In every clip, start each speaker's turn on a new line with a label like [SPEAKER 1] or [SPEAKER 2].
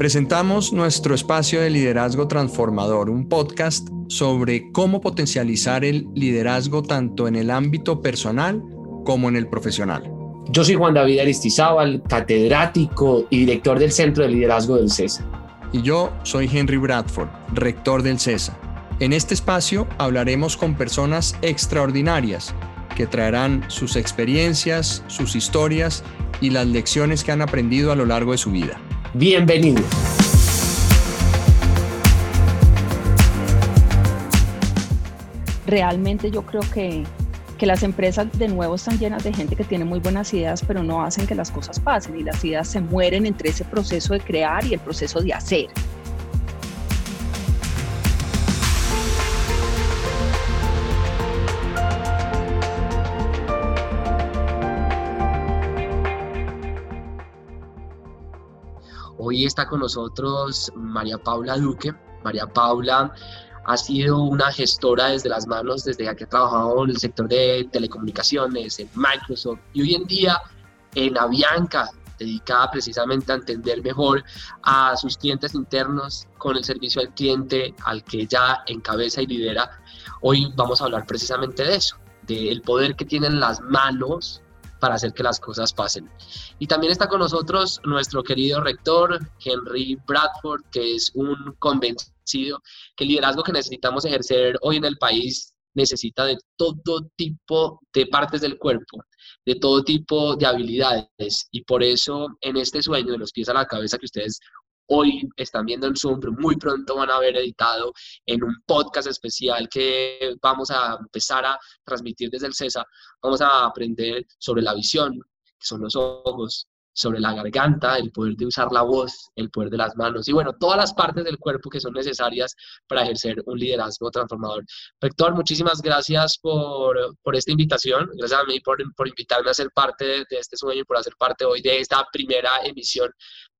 [SPEAKER 1] Presentamos nuestro espacio de liderazgo transformador, un podcast sobre cómo potencializar el liderazgo tanto en el ámbito personal como en el profesional.
[SPEAKER 2] Yo soy Juan David Aristizábal, catedrático y director del Centro de Liderazgo del CESA.
[SPEAKER 1] Y yo soy Henry Bradford, rector del CESA. En este espacio hablaremos con personas extraordinarias que traerán sus experiencias, sus historias y las lecciones que han aprendido a lo largo de su vida.
[SPEAKER 2] Bienvenido.
[SPEAKER 3] Realmente yo creo que, que las empresas de nuevo están llenas de gente que tiene muy buenas ideas, pero no hacen que las cosas pasen y las ideas se mueren entre ese proceso de crear y el proceso de hacer.
[SPEAKER 2] Hoy está con nosotros María Paula Duque. María Paula ha sido una gestora desde las manos desde que ha trabajado en el sector de telecomunicaciones, en Microsoft y hoy en día en Avianca, dedicada precisamente a entender mejor a sus clientes internos con el servicio al cliente al que ella encabeza y lidera. Hoy vamos a hablar precisamente de eso, del poder que tienen las manos para hacer que las cosas pasen. Y también está con nosotros nuestro querido rector, Henry Bradford, que es un convencido que el liderazgo que necesitamos ejercer hoy en el país necesita de todo tipo de partes del cuerpo, de todo tipo de habilidades. Y por eso en este sueño de los pies a la cabeza que ustedes hoy están viendo en Zoom, pero muy pronto van a haber editado en un podcast especial que vamos a empezar a transmitir desde el CESA. Vamos a aprender sobre la visión, que son los ojos, sobre la garganta, el poder de usar la voz, el poder de las manos y bueno, todas las partes del cuerpo que son necesarias para ejercer un liderazgo transformador. Rector, muchísimas gracias por, por esta invitación, gracias a mí por, por invitarme a ser parte de, este sueño y por hacer parte hoy de esta primera emisión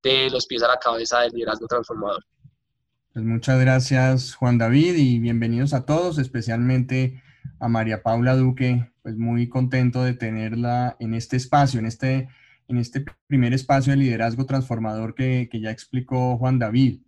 [SPEAKER 2] de los pies a la cabeza del liderazgo transformador.
[SPEAKER 1] Pues muchas gracias Juan David y bienvenidos a todos, especialmente a María Paula Duque, pues muy contento de tenerla en este espacio, en este en este primer espacio de liderazgo transformador que, ya explicó Juan David.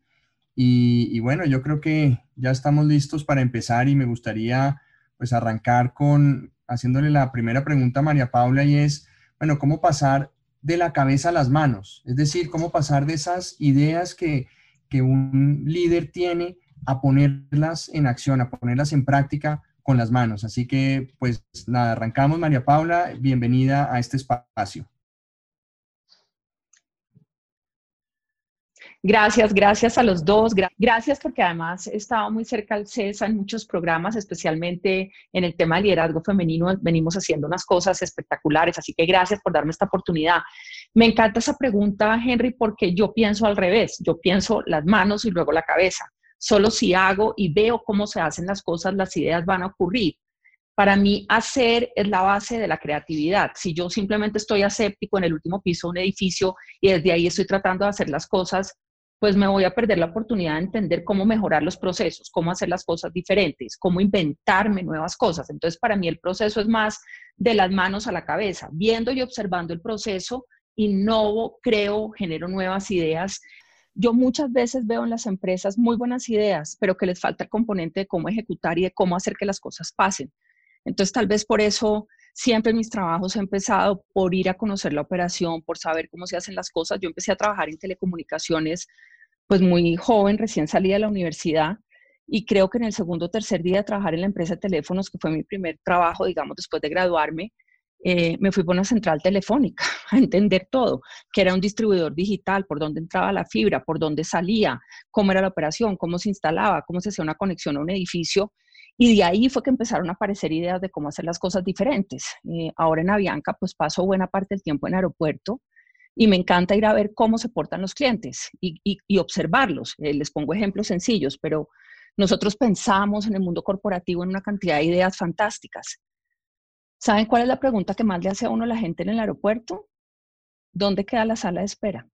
[SPEAKER 1] Y, bueno, yo creo que ya estamos listos para empezar y me gustaría pues arrancar con haciéndole la primera pregunta a María Paula y es, bueno, ¿cómo pasar de la cabeza a las manos? Es decir, ¿cómo pasar de esas ideas que, que un líder tiene a ponerlas en acción, a ponerlas en práctica con las manos? Así que, pues nada, arrancamos María Paula, bienvenida a este espacio.
[SPEAKER 3] Gracias, gracias a los dos. Gracias porque además he estado muy cerca al CESA en muchos programas, especialmente en el tema de liderazgo femenino. Venimos haciendo unas cosas espectaculares, así que gracias por darme esta oportunidad. Me encanta esa pregunta, Henry, porque yo pienso al revés. Yo pienso las manos y luego la cabeza. Solo si hago y veo cómo se hacen las cosas, las ideas van a ocurrir. Para mí, hacer es la base de la creatividad. Si yo simplemente estoy aséptico en el último piso de un edificio y desde ahí estoy tratando de hacer las cosas, pues me voy a perder la oportunidad de entender cómo mejorar los procesos, cómo hacer las cosas diferentes, cómo inventarme nuevas cosas. Entonces, para mí el proceso es más de las manos a la cabeza, viendo y observando el proceso, innovo, creo, genero nuevas ideas. Yo muchas veces veo en las empresas muy buenas ideas, pero que les falta el componente de cómo ejecutar y de cómo hacer que las cosas pasen. Entonces, tal vez por eso siempre mis trabajos he empezado por ir a conocer la operación, por saber cómo se hacen las cosas. Yo empecé a trabajar en telecomunicaciones pues muy joven, recién salí de la universidad y creo que en el segundo o tercer día de trabajar en la empresa de teléfonos, que fue mi primer trabajo, digamos, después de graduarme, eh, me fui por una central telefónica a entender todo, que era un distribuidor digital, por dónde entraba la fibra, por dónde salía, cómo era la operación, cómo se instalaba, cómo se hacía una conexión a un edificio. Y de ahí fue que empezaron a aparecer ideas de cómo hacer las cosas diferentes. Eh, ahora en Avianca, pues paso buena parte del tiempo en aeropuerto y me encanta ir a ver cómo se portan los clientes y, observarlos. Eh, les pongo ejemplos sencillos, pero nosotros pensamos en el mundo corporativo en una cantidad de ideas fantásticas. ¿Saben cuál es la pregunta que más le hace a uno la gente en el aeropuerto? ¿Dónde queda la sala de espera?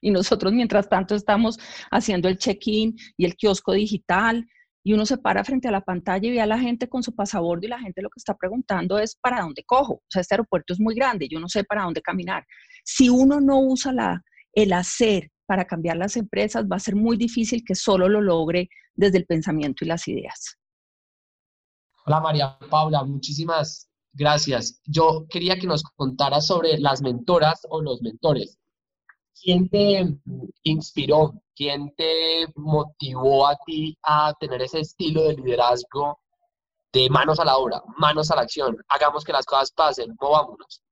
[SPEAKER 3] Y nosotros, mientras tanto, estamos haciendo el check-in y el kiosco digital y uno se para frente a la pantalla y ve a la gente con su pasaporte y la gente lo que está preguntando es para dónde cojo. O sea, este aeropuerto es muy grande, yo no sé para dónde caminar. Si uno no usa la, el hacer para cambiar las empresas va a ser muy difícil que solo lo logre desde el pensamiento y las ideas.
[SPEAKER 2] Hola María Paula, muchísimas gracias. Yo quería que nos contara sobre las mentoras o los mentores. ¿Quién te inspiró? ¿Quién te motivó a ti a tener ese estilo de liderazgo de manos a la obra, manos a la acción? Hagamos que las cosas pasen, movámonos.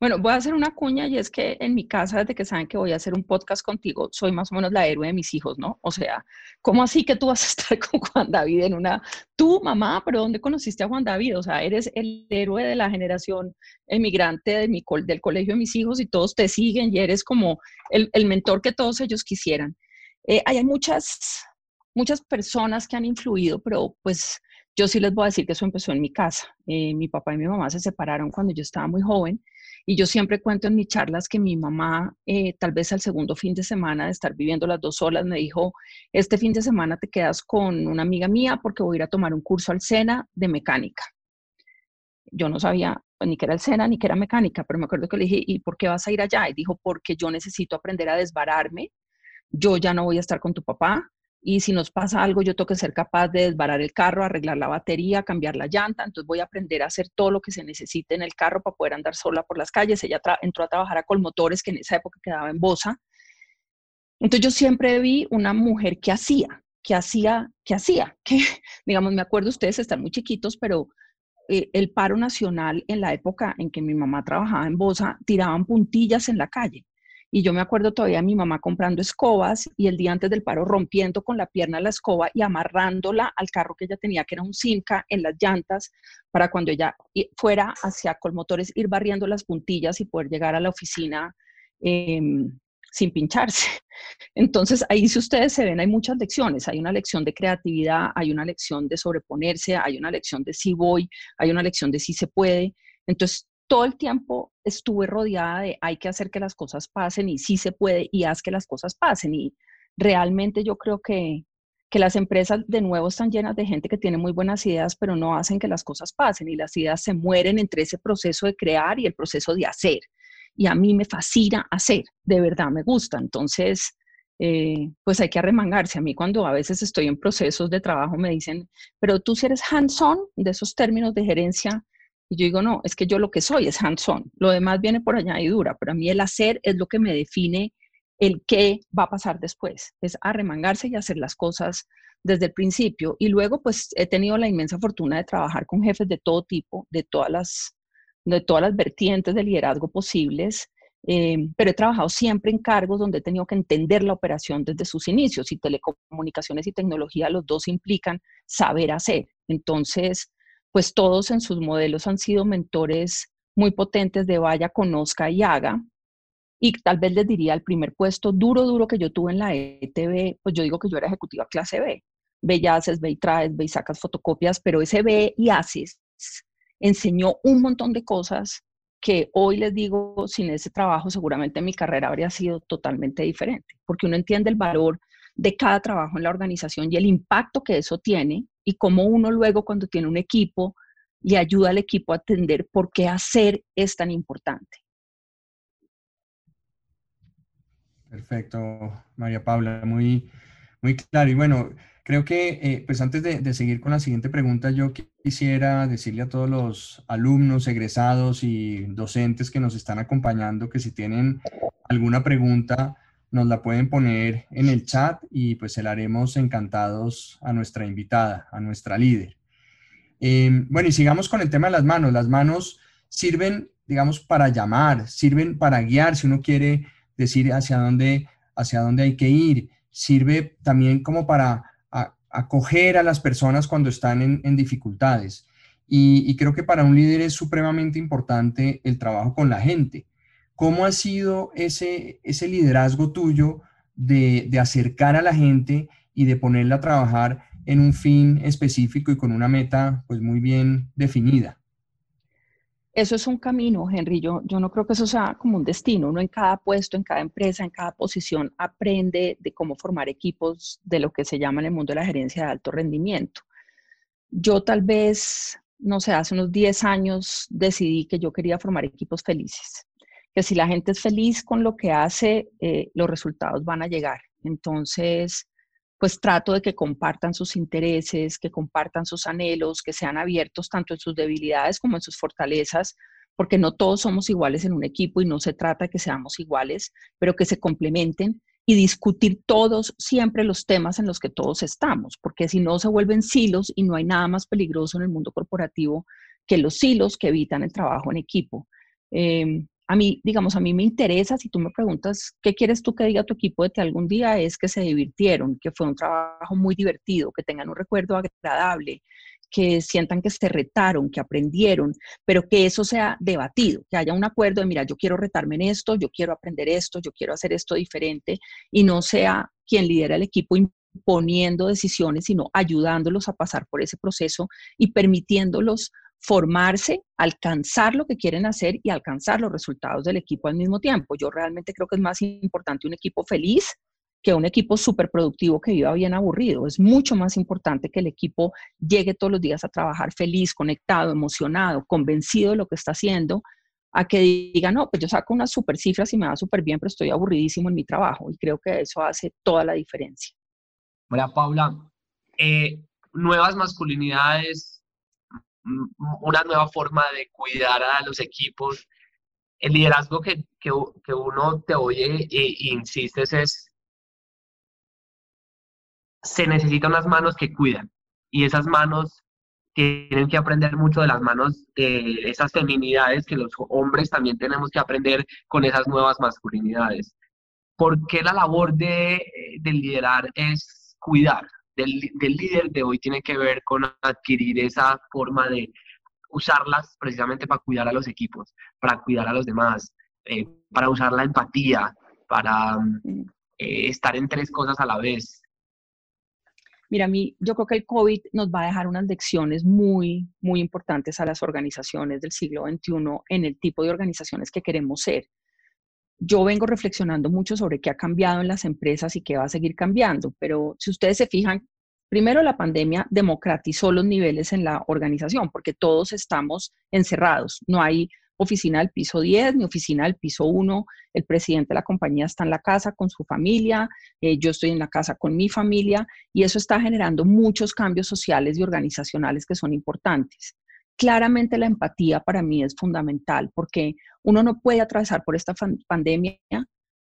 [SPEAKER 3] Bueno, voy a hacer una cuña y es que en mi casa, desde que saben que voy a hacer un podcast contigo, soy más o menos la héroe de mis hijos, ¿no? O sea, ¿cómo así que tú vas a estar con Juan David en una... Tú, mamá, pero ¿dónde conociste a Juan David? O sea, eres el héroe de la generación emigrante de mi, del colegio de mis hijos y todos te siguen y eres como el, el mentor que todos ellos quisieran. Eh, hay muchas, muchas personas que han influido, pero pues yo sí les voy a decir que eso empezó en mi casa. Eh, mi papá y mi mamá se separaron cuando yo estaba muy joven y yo siempre cuento en mis charlas que mi mamá, eh, tal vez al segundo fin de semana de estar viviendo las dos solas, me dijo, este fin de semana te quedas con una amiga mía porque voy a ir a tomar un curso al SENA de mecánica. Yo no sabía pues, ni que era el SENA ni que era mecánica, pero me acuerdo que le dije, ¿y por qué vas a ir allá? Y dijo, porque yo necesito aprender a desbararme, yo ya no voy a estar con tu papá, y si nos pasa algo, yo tengo que ser capaz de desbarar el carro, arreglar la batería, cambiar la llanta, entonces voy a aprender a hacer todo lo que se necesite en el carro para poder andar sola por las calles. Ella entró a trabajar a Colmotores, que en esa época quedaba en Bosa. Entonces yo siempre vi una mujer que hacía, que hacía, que hacía, que, digamos, me acuerdo, ustedes están muy chiquitos, pero eh, el paro nacional en la época en que mi mamá trabajaba en Bosa, tiraban puntillas en la calle. Y yo me acuerdo todavía a mi mamá comprando escobas y el día antes del paro rompiendo con la pierna la escoba y amarrándola al carro que ella tenía, que era un Simca, en las llantas, para cuando ella fuera hacia Colmotores, ir barriendo las puntillas y poder llegar a la oficina em, sin pincharse. Entonces, ahí si ustedes se ven, hay muchas lecciones. Hay una lección de creatividad, hay una lección de sobreponerse, hay una lección de sí voy, hay una lección de sí se puede. Entonces, todo el tiempo estuve rodeada de hay que hacer que las cosas pasen y sí se puede y haz que las cosas pasen. Y realmente yo creo que, que las empresas de nuevo están llenas de gente que tiene muy buenas ideas, pero no hacen que las cosas pasen y las ideas se mueren entre ese proceso de crear y el proceso de hacer. Y a mí me fascina hacer, de verdad me gusta. Entonces, eh, pues hay que arremangarse. A mí cuando a veces estoy en procesos de trabajo me dicen, pero tú si eres hands-on de esos términos de gerencia, y yo digo, no, es que yo lo que soy es hands-on, lo demás viene por añadidura, pero a mí el hacer es lo que me define el qué va a pasar después, es arremangarse y hacer las cosas desde el principio. Y luego, pues he tenido la inmensa fortuna de trabajar con jefes de todo tipo, de todas las, de todas las vertientes de liderazgo posibles, eh, pero he trabajado siempre en cargos donde he tenido que entender la operación desde sus inicios y telecomunicaciones y tecnología, los dos implican saber hacer. Entonces, pues todos en sus modelos han sido mentores muy potentes de vaya, conozca y haga. Y tal vez les diría, el primer puesto duro, duro que yo tuve en la ETV, pues yo digo que yo era ejecutiva clase B. Ve y haces, ve y traes, ve y sacas fotocopias, pero ese ve y haces enseñó un montón de cosas que hoy les digo, sin ese trabajo seguramente mi carrera habría sido totalmente diferente, porque uno entiende el valor de cada trabajo en la organización y el impacto que eso tiene y cómo uno luego cuando tiene un equipo le ayuda al equipo a entender por qué hacer es tan importante.
[SPEAKER 1] Perfecto, María Paula, muy, muy claro. Y bueno, creo que eh, pues antes de, seguir con la siguiente pregunta, yo quisiera decirle a todos los alumnos, egresados y docentes que nos están acompañando que si tienen alguna pregunta, nos la pueden poner en el chat y pues se la haremos encantados a nuestra invitada, a nuestra líder. Em, bueno, y sigamos con el tema de las manos. Las manos sirven, digamos, para llamar, sirven para guiar, si uno quiere decir hacia dónde, hacia dónde hay que ir. Sirve también como para acoger a las personas cuando están en, dificultades. y creo que para un líder es supremamente importante el trabajo con la gente ¿Cómo ha sido ese, ese liderazgo tuyo de, acercar a la gente y de ponerla a trabajar en un fin específico y con una meta pues muy bien definida?
[SPEAKER 3] Eso es un camino, Henry. Yo, yo no creo que eso sea como un destino. Uno en cada puesto, en cada empresa, en cada posición aprende de cómo formar equipos de lo que se llama en el mundo de la gerencia de alto rendimiento. Yo tal vez, no sé, hace unos 10 años decidí que yo quería formar equipos felices que si la gente es feliz con lo que hace, eh, los resultados van a llegar. Entonces, pues trato de que compartan sus intereses, que compartan sus anhelos, que sean abiertos tanto en sus debilidades como en sus fortalezas, porque no todos somos iguales en un equipo y no se trata de que seamos iguales, pero que se complementen y discutir todos siempre los temas en los que todos estamos, porque si no se vuelven silos y no hay nada más peligroso en el mundo corporativo que los silos que evitan el trabajo en equipo. Em, a mí, digamos, a mí me interesa, si tú me preguntas, ¿qué quieres tú que diga tu equipo de que algún día es que se divirtieron, que fue un trabajo muy divertido, que tengan un recuerdo agradable, que sientan que se retaron, que aprendieron, pero que eso sea debatido, que haya un acuerdo de, mira, yo quiero retarme en esto, yo quiero aprender esto, yo quiero hacer esto diferente, y no sea quien lidera el equipo imponiendo decisiones, sino ayudándolos a pasar por ese proceso y permitiéndolos formarse, alcanzar lo que quieren hacer y alcanzar los resultados del equipo al mismo tiempo. Yo realmente creo que es más importante un equipo feliz que un equipo súper productivo que viva bien aburrido. Es mucho más importante que el equipo llegue todos los días a trabajar feliz, conectado, emocionado, convencido de lo que está haciendo, a que diga, no, pues yo saco unas super cifras y me va súper bien, pero estoy aburridísimo en mi trabajo. Y creo que eso hace toda la diferencia.
[SPEAKER 2] Hola, Paula. Eh, nuevas masculinidades una nueva forma de cuidar a los equipos. El liderazgo que, que, que uno te oye e, insistes es, se necesitan unas manos que cuidan y esas manos tienen que aprender mucho de las manos de esas feminidades que los hombres también tenemos que aprender con esas nuevas masculinidades. ¿Por qué la labor de, de liderar es cuidar? Del, líder de hoy tiene que ver con adquirir esa forma de usarlas precisamente para cuidar a los equipos, para cuidar a los demás, eh, para usar la empatía, para mm, eh, estar en tres cosas a la vez.
[SPEAKER 3] Mira, a mí yo creo que el COVID nos va a dejar unas lecciones muy, muy importantes a las organizaciones del siglo XXI en el tipo de organizaciones que queremos ser. Yo vengo reflexionando mucho sobre qué ha cambiado en las empresas y qué va a seguir cambiando, pero si ustedes se fijan, primero la pandemia democratizó los niveles en la organización porque todos estamos encerrados, no hay oficina del piso 10 ni oficina del piso 1, el presidente de la compañía está en la casa con su familia, eh, yo estoy en la casa con mi familia y eso está generando muchos cambios sociales y organizacionales que son importantes claramente la empatía para mí es fundamental porque uno no puede atravesar por esta pandemia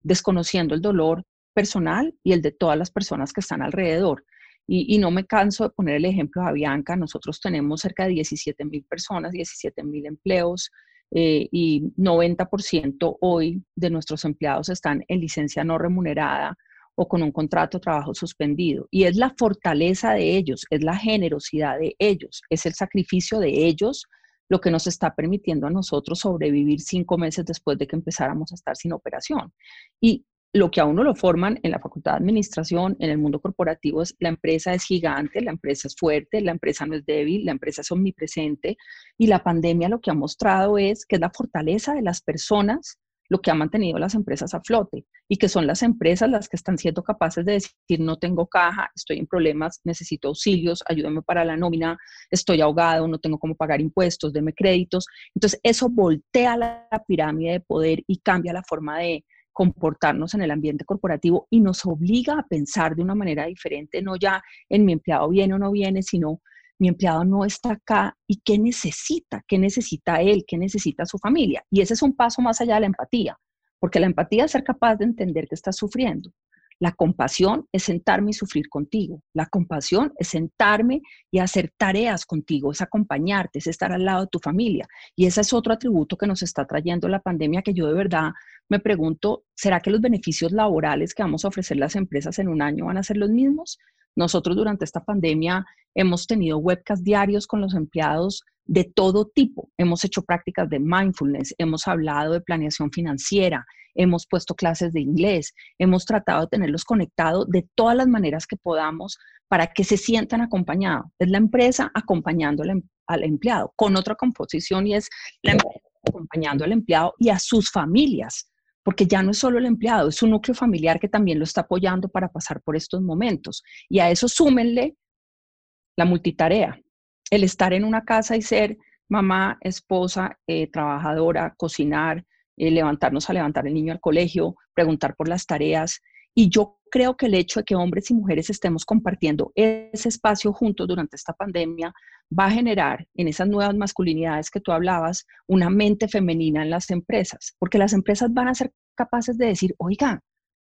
[SPEAKER 3] desconociendo el dolor personal y el de todas las personas que están alrededor. Y, no me canso de poner el ejemplo de Avianca. Nosotros tenemos cerca de 17 mil personas, 17 mil empleos eh, y 90% hoy de nuestros empleados están en licencia no remunerada o con un contrato de trabajo suspendido. Y es la fortaleza de ellos, es la generosidad de ellos, es el sacrificio de ellos lo que nos está permitiendo a nosotros sobrevivir cinco meses después de que empezáramos a estar sin operación. Y lo que a uno lo forman en la facultad de administración, en el mundo corporativo, es la empresa es gigante, la empresa es fuerte, la empresa no es débil, la empresa es omnipresente. Y la pandemia lo que ha mostrado es que es la fortaleza de las personas lo que ha mantenido las empresas a flote y que son las empresas las que están siendo capaces de decir, no tengo caja, estoy en problemas, necesito auxilios, ayúdame para la nómina, estoy ahogado, no tengo cómo pagar impuestos, deme créditos. Entonces, eso voltea la, pirámide de poder y cambia la forma de comportarnos en el ambiente corporativo y nos obliga a pensar de una manera diferente, no ya en mi empleado viene o no viene, sino mi empleado no está acá y qué necesita, qué necesita él, qué necesita su familia. Y ese es un paso más allá de la empatía, porque la empatía es ser capaz de entender que estás sufriendo. La compasión es sentarme y sufrir contigo. La compasión es sentarme y hacer tareas contigo, es acompañarte, es estar al lado de tu familia. Y ese es otro atributo que nos está trayendo la pandemia que yo de verdad me pregunto, ¿será que los beneficios laborales que vamos a ofrecer las empresas en un año van a ser los mismos? Nosotros durante esta pandemia hemos tenido webcasts diarios con los empleados de todo tipo. Hemos hecho prácticas de mindfulness, hemos hablado de planeación financiera, hemos puesto clases de inglés, hemos tratado de tenerlos conectados de todas las maneras que podamos para que se sientan acompañados. Es la empresa acompañando al, em-, al empleado con otra composición y es la empresa acompañando al empleado y a sus familias porque ya no es solo el empleado, es un núcleo familiar que también lo está apoyando para pasar por estos momentos. Y a eso súmenle la multitarea, el estar en una casa y ser mamá, esposa, eh, trabajadora, cocinar, eh, levantarnos a levantar el niño al colegio, preguntar por las tareas. Y yo creo que el hecho de que hombres y mujeres estemos compartiendo ese espacio juntos durante esta pandemia va a generar en esas nuevas masculinidades que tú hablabas una mente femenina en las empresas, porque las empresas van a ser capaces de decir, oiga,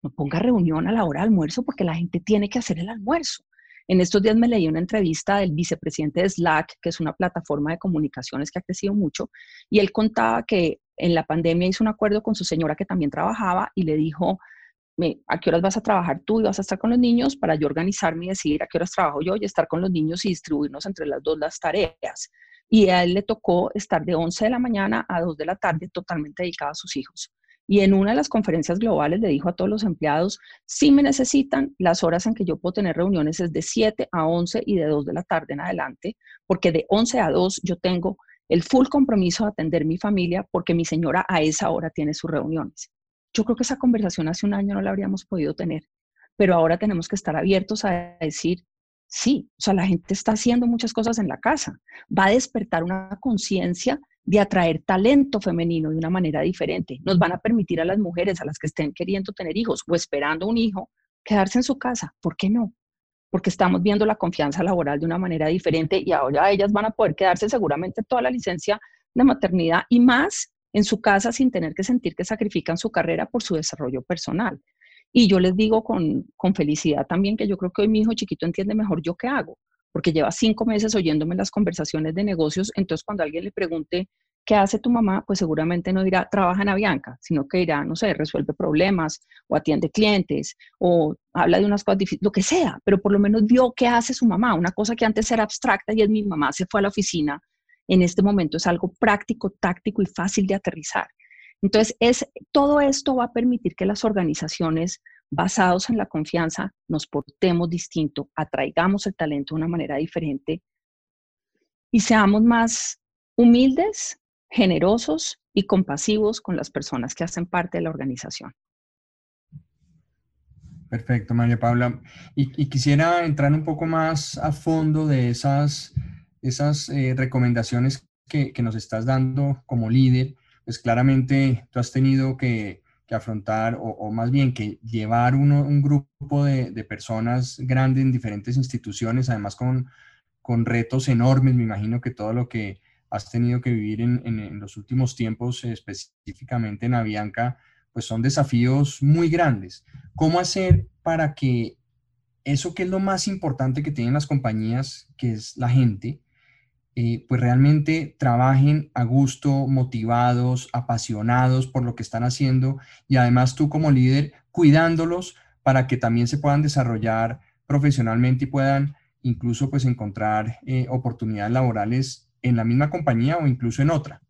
[SPEAKER 3] no ponga reunión a la hora de almuerzo porque la gente tiene que hacer el almuerzo. En estos días me leí una entrevista del vicepresidente de Slack, que es una plataforma de comunicaciones que ha crecido mucho, y él contaba que en la pandemia hizo un acuerdo con su señora que también trabajaba y le dijo, ¿a qué horas vas a trabajar tú y vas a estar con los niños? Para yo organizarme y decir a qué horas trabajo yo y estar con los niños y distribuirnos entre las dos las tareas. Y a él le tocó estar de 11 de la mañana a 2 de la tarde totalmente dedicado a sus hijos. Y en una de las conferencias globales le dijo a todos los empleados, si me necesitan, las horas en que yo puedo tener reuniones es de 7 a 11 y de 2 de la tarde en adelante, porque de 11 a 2 yo tengo el full compromiso de atender mi familia porque mi señora a esa hora tiene sus reuniones. Yo creo que esa conversación hace un año no la habríamos podido tener, pero ahora tenemos que estar abiertos a decir, sí, o sea, la gente está haciendo muchas cosas en la casa, va a despertar una conciencia de atraer talento femenino de una manera diferente. Nos van a permitir a las mujeres, a las que estén queriendo tener hijos o esperando un hijo, quedarse en su casa. ¿Por qué no? Porque estamos viendo la confianza laboral de una manera diferente y ahora ellas van a poder quedarse seguramente toda la licencia de maternidad y más en su casa sin tener que sentir que sacrifican su carrera por su desarrollo personal. Y yo les digo con, con felicidad también que yo creo que hoy mi hijo chiquito entiende mejor yo qué hago porque lleva cinco meses oyéndome las conversaciones de negocios, entonces cuando alguien le pregunte, ¿qué hace tu mamá? Pues seguramente no dirá, trabaja en Avianca, sino que dirá, no sé, resuelve problemas o atiende clientes o habla de unas cosas difíciles, lo que sea, pero por lo menos vio qué hace su mamá, una cosa que antes era abstracta y es mi mamá, se fue a la oficina, en este momento es algo práctico, táctico y fácil de aterrizar. Entonces, es, todo esto va a permitir que las organizaciones basados en la confianza, nos portemos distinto, atraigamos el talento de una manera diferente y seamos más humildes, generosos y compasivos con las personas que hacen parte de la organización.
[SPEAKER 1] Perfecto, María Paula. Y, quisiera entrar un poco más a fondo de esas, esas eh, recomendaciones que, que, nos estás dando como líder. Pues claramente tú has tenido que que afrontar, o, más bien que llevar uno, un grupo de, de, personas grandes en diferentes instituciones, además con, con, retos enormes, me imagino que todo lo que has tenido que vivir en, en, los últimos tiempos, específicamente en Avianca, pues son desafíos muy grandes. ¿Cómo hacer para que eso que es lo más importante que tienen las compañías, que es la gente, eh, pues realmente trabajen a gusto, motivados, apasionados por lo que están haciendo y además tú como líder cuidándolos para que también se puedan desarrollar profesionalmente y puedan incluso pues encontrar eh, oportunidades laborales en la misma compañía o incluso en otra.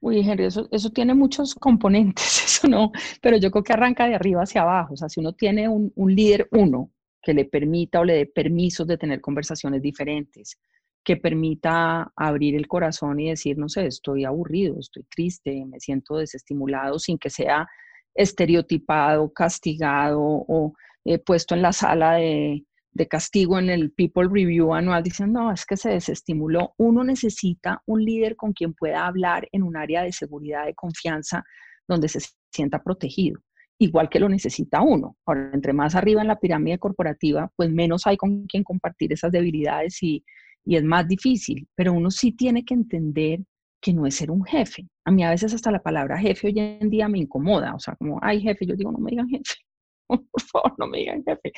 [SPEAKER 3] Uy, Henry, eso, eso tiene muchos componentes, eso no, pero yo creo que arranca de arriba hacia abajo. O sea, si uno tiene un, un líder uno que le permita o le dé permisos de tener conversaciones diferentes, que permita abrir el corazón y decir, no sé, estoy aburrido, estoy triste, me siento desestimulado, sin que sea estereotipado, castigado o eh, puesto en la sala de, de, castigo en el People Review anual diciendo, no, es que se desestimuló. Uno necesita un líder con quien pueda hablar en un área de seguridad, de confianza, donde se sienta protegido igual que lo necesita uno. Ahora, entre más arriba en la pirámide corporativa, pues menos hay con quien compartir esas debilidades y, y es más difícil, pero uno sí tiene que entender que no es ser un jefe. A mí a veces hasta la palabra jefe hoy en día me incomoda, o sea, como, ay jefe, yo digo, no me digan jefe, por favor, no me digan jefe.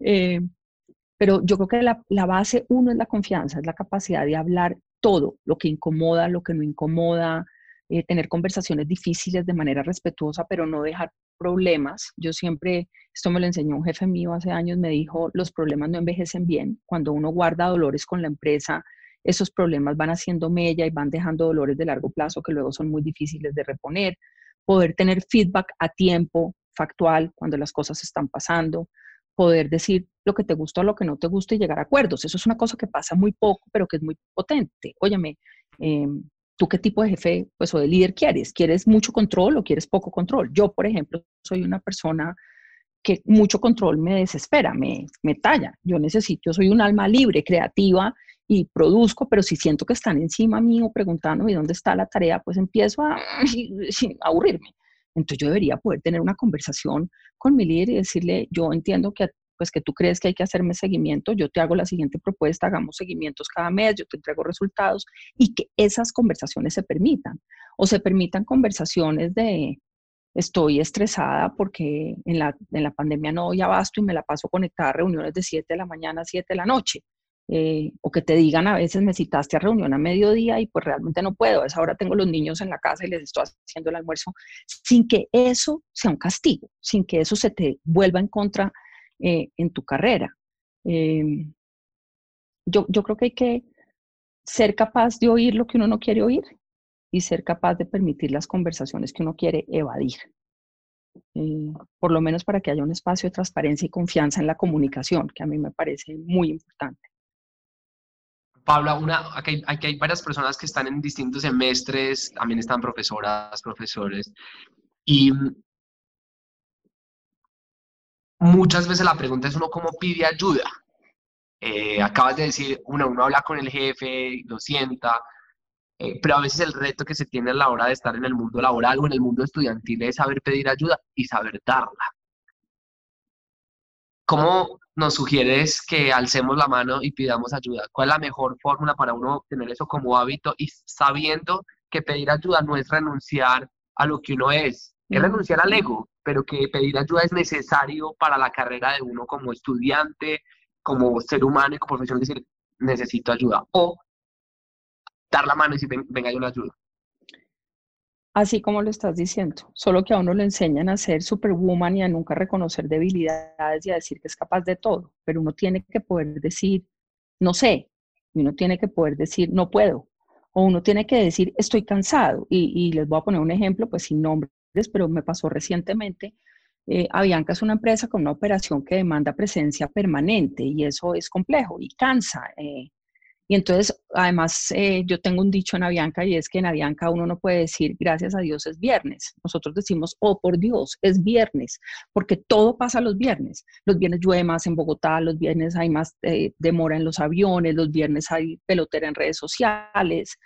[SPEAKER 3] Eh, pero yo creo que la, la, base, uno, es la confianza, es la capacidad de hablar todo, lo que incomoda, lo que no incomoda, eh, tener conversaciones difíciles de manera respetuosa, pero no dejar problemas. Yo siempre, esto me lo enseñó un jefe mío hace años, me dijo, los problemas no envejecen bien. Cuando uno guarda dolores con la empresa, esos problemas van haciendo mella y van dejando dolores de largo plazo que luego son muy difíciles de reponer. Poder tener feedback a tiempo, factual, cuando las cosas están pasando. Poder decir lo que te gusta o lo que no te gusta y llegar a acuerdos. Eso es una cosa que pasa muy poco, pero que es muy potente. Óyeme, eh, ¿Tú qué tipo de jefe pues, o de líder quieres? ¿Quieres mucho control o quieres poco control? Yo, por ejemplo, soy una persona que mucho control me desespera, me, talla. Yo necesito, soy un alma libre, creativa y produzco, pero si siento que están encima mío preguntando ¿y dónde está la tarea? Pues empiezo a, a aburrirme. Entonces yo debería poder tener una conversación con mi líder y decirle, yo entiendo que pues que tú crees que hay que hacerme seguimiento, yo te hago la siguiente propuesta, hagamos seguimientos cada mes, yo te entrego resultados y que esas conversaciones se permitan o se permitan conversaciones de estoy estresada porque en la, en la pandemia no doy abasto y me la paso conectada a reuniones de 7 de la mañana a 7 de la noche. Eh, o que te digan a veces me citaste a reunión a mediodía y pues realmente no puedo, a esa hora tengo los niños en la casa y les estoy haciendo el almuerzo, sin que eso sea un castigo, sin que eso se te vuelva en contra eh, en tu carrera. Em, yo, yo creo que hay que ser capaz de oír lo que uno no quiere oír y ser capaz de permitir las conversaciones que uno quiere evadir. Eh, por lo menos para que haya un espacio de transparencia y confianza en la comunicación, que a mí me parece muy importante.
[SPEAKER 2] Paula, una, aquí, aquí, hay varias personas que están en distintos semestres, también están profesoras, profesores, y muchas veces la pregunta es uno cómo pide ayuda. Eh, acabas de decir, uno, uno habla con el jefe, lo sienta, eh, pero a veces el reto que se tiene a la hora de estar en el mundo laboral o en el mundo estudiantil es saber pedir ayuda y saber darla. ¿Cómo nos sugieres que alcemos la mano y pidamos ayuda? ¿Cuál es la mejor fórmula para uno tener eso como hábito y sabiendo que pedir ayuda no es renunciar a lo que uno es, es renunciar al ego, pero que pedir ayuda es necesario para la carrera de uno como estudiante, como ser humano y como profesión, decir, necesito ayuda. O dar la mano y decir, venga, hay una ayuda.
[SPEAKER 3] Así como lo estás diciendo, solo que a uno le enseñan a ser superwoman y a nunca reconocer debilidades y a decir que es capaz de todo, pero uno tiene que poder decir, no sé, y uno tiene que poder decir, no puedo, o uno tiene que decir, estoy cansado. Y les voy a poner un ejemplo, pues sin nombre, pero me pasó recientemente. Eh, Avianca es una empresa con una operación que demanda presencia permanente y eso es complejo y cansa. Eh, y entonces, además, eh, yo tengo un dicho en Avianca y es que en Avianca uno no puede decir gracias a Dios es viernes. Nosotros decimos, oh por Dios, es viernes, porque todo pasa los viernes. Los viernes llueve más en Bogotá, los viernes hay más demora en los aviones, los viernes hay pelotera en redes sociales.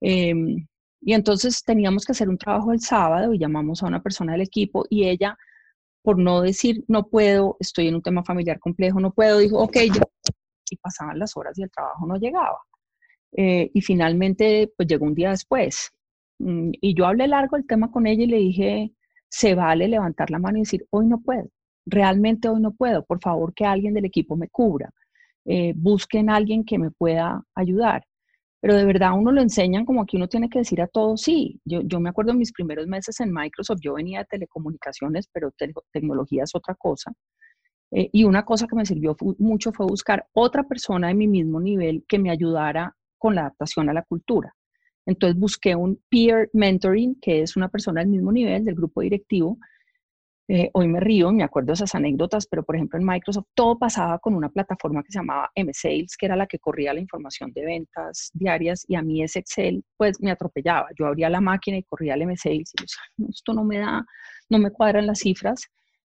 [SPEAKER 3] Em, y entonces teníamos que hacer un trabajo el sábado y llamamos a una persona del equipo y ella, por no decir no puedo, estoy en un tema familiar complejo, no puedo, dijo, ok, yo. Y pasaban las horas y el trabajo no llegaba. Eh, y finalmente, pues llegó un día después. Mm, y yo hablé largo el tema con ella y le dije, se vale levantar la mano y decir, hoy no puedo, realmente hoy no puedo, por favor que alguien del equipo me cubra. Eh, busquen a alguien que me pueda ayudar pero de verdad uno lo enseñan como que uno tiene que decir a todos sí. Yo, yo me acuerdo en mis primeros meses en Microsoft, yo venía de telecomunicaciones, pero tecnología es otra cosa. Eh, y una cosa que me sirvió mucho fue buscar otra persona de mi mismo nivel que me ayudara con la adaptación a la cultura. Entonces busqué un peer mentoring, que es una persona del mismo nivel del grupo directivo, eh, hoy me río, me acuerdo de esas anécdotas, pero por ejemplo en Microsoft todo pasaba con una plataforma que se llamaba M-Sales, que era la que corría la información de ventas diarias y a mí ese Excel pues me atropellaba. Yo abría la máquina y corría el M-Sales y decía, esto no me da, no me cuadran las cifras.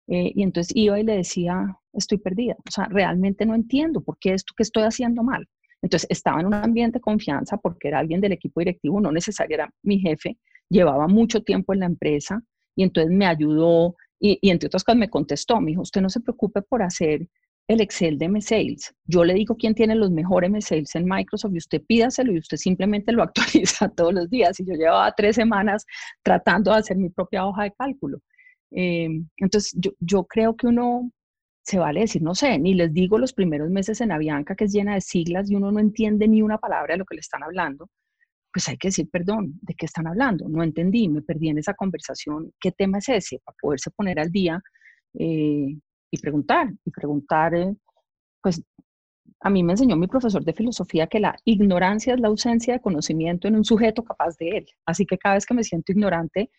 [SPEAKER 3] Eh, y entonces iba y le decía, estoy perdida, o sea, realmente no entiendo por qué esto que estoy haciendo mal. Entonces estaba en un ambiente de confianza porque era alguien del equipo directivo, no necesariamente era mi jefe, llevaba mucho tiempo en la empresa y entonces me ayudó, y, entre otras cosas me contestó, me dijo, usted no se preocupe por hacer el Excel de M-Sales. Yo le digo quién tiene los mejores M-Sales en Microsoft y usted pídaselo y usted simplemente lo actualiza todos los días. Y yo llevaba tres semanas tratando de hacer mi propia hoja de cálculo. Em, entonces, yo, yo creo que uno se vale decir, no sé, ni les digo los primeros meses en Avianca que es llena de siglas y uno no entiende ni una palabra de lo que le están hablando pues hay que decir, perdón, ¿de qué están hablando? No entendí, me perdí en esa conversación, ¿qué tema es ese? Para poderse poner al día eh, y preguntar, y preguntar, eh, pues a mí me enseñó mi profesor de filosofía que la ignorancia es la ausencia de conocimiento en un sujeto capaz de él. Así que cada vez que me siento ignorante,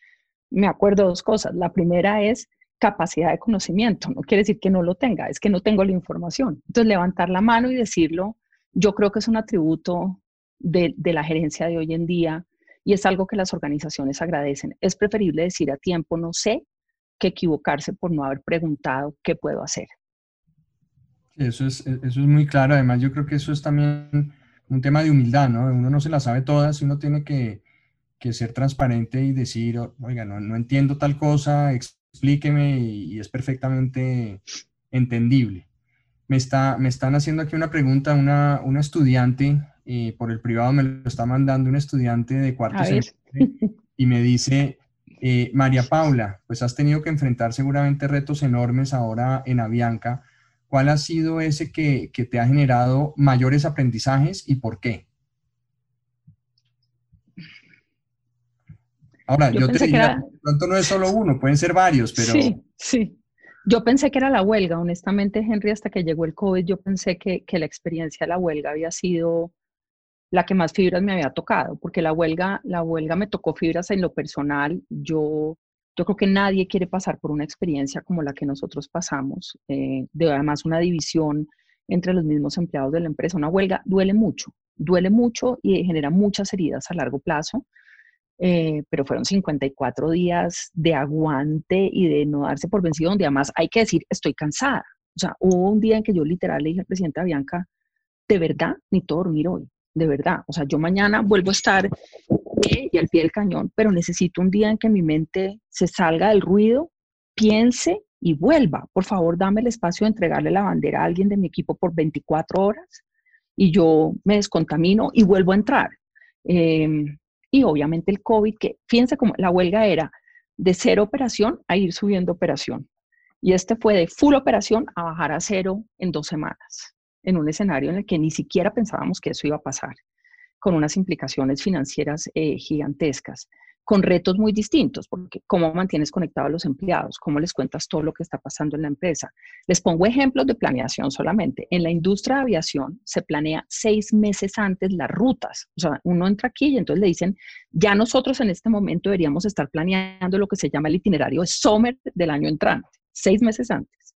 [SPEAKER 3] me acuerdo dos cosas. La primera es capacidad de conocimiento. No quiere decir que no lo tenga, es que no tengo la información. Entonces, levantar la mano y decirlo, yo creo que es un atributo de, la gerencia de hoy en día y es algo que las organizaciones agradecen. Es preferible decir a tiempo no sé que equivocarse por no haber preguntado qué puedo hacer.
[SPEAKER 1] Eso es, eso es muy claro. Además, yo creo que eso es también un tema de humildad, ¿no? Uno no se la sabe todas, uno tiene que, ser transparente y decir, oiga, no, no entiendo tal cosa, explíqueme y, es perfectamente entendible. Me, está, me están haciendo aquí una pregunta, una, una estudiante eh, por el privado me lo está mandando un estudiante de cuarto semestre y me dice, eh, María Paula, pues has tenido que enfrentar seguramente retos enormes ahora en Avianca. ¿Cuál ha sido ese que, que te ha generado mayores aprendizajes y por qué? Ahora, yo, te diría, pronto no es solo uno, pueden ser varios, pero...
[SPEAKER 3] Sí, sí. Yo pensé que era la huelga, honestamente, Henry, hasta que llegó el COVID, yo pensé que, que la experiencia de la huelga había sido la que más fibras me había tocado, porque la huelga, la huelga me tocó fibras en lo personal. Yo, yo creo que nadie quiere pasar por una experiencia como la que nosotros pasamos, eh, de además una división entre los mismos empleados de la empresa. Una huelga duele mucho, duele mucho y genera muchas heridas a largo plazo. Eh, pero fueron 54 días de aguante y de no darse por vencido, donde además hay que decir, estoy cansada. O sea, hubo un día en que yo literal le dije al presidente Bianca, de verdad, ni todo dormir hoy de verdad. O sea, yo mañana vuelvo a estar y al pie del cañón, pero necesito un día en que mi mente se salga del ruido, piense y vuelva. Por favor, dame el espacio de entregarle la bandera a alguien de mi equipo por 24 horas y yo me descontamino y vuelvo a entrar. Em, y obviamente el COVID, que fíjense cómo la huelga era de cero operación a ir subiendo operación. Y este fue de full operación a bajar a cero en dos semanas en un escenario en el que ni siquiera pensábamos que eso iba a pasar, con unas implicaciones financieras eh, gigantescas, con retos muy distintos, porque cómo mantienes conectados a los empleados, cómo les cuentas todo lo que está pasando en la empresa. Les pongo ejemplos de planeación solamente. En la industria de aviación se planea seis meses antes las rutas. O sea, uno entra aquí y entonces le dicen, ya nosotros en este momento deberíamos estar planeando lo que se llama el itinerario de summer del año entrante, seis meses antes.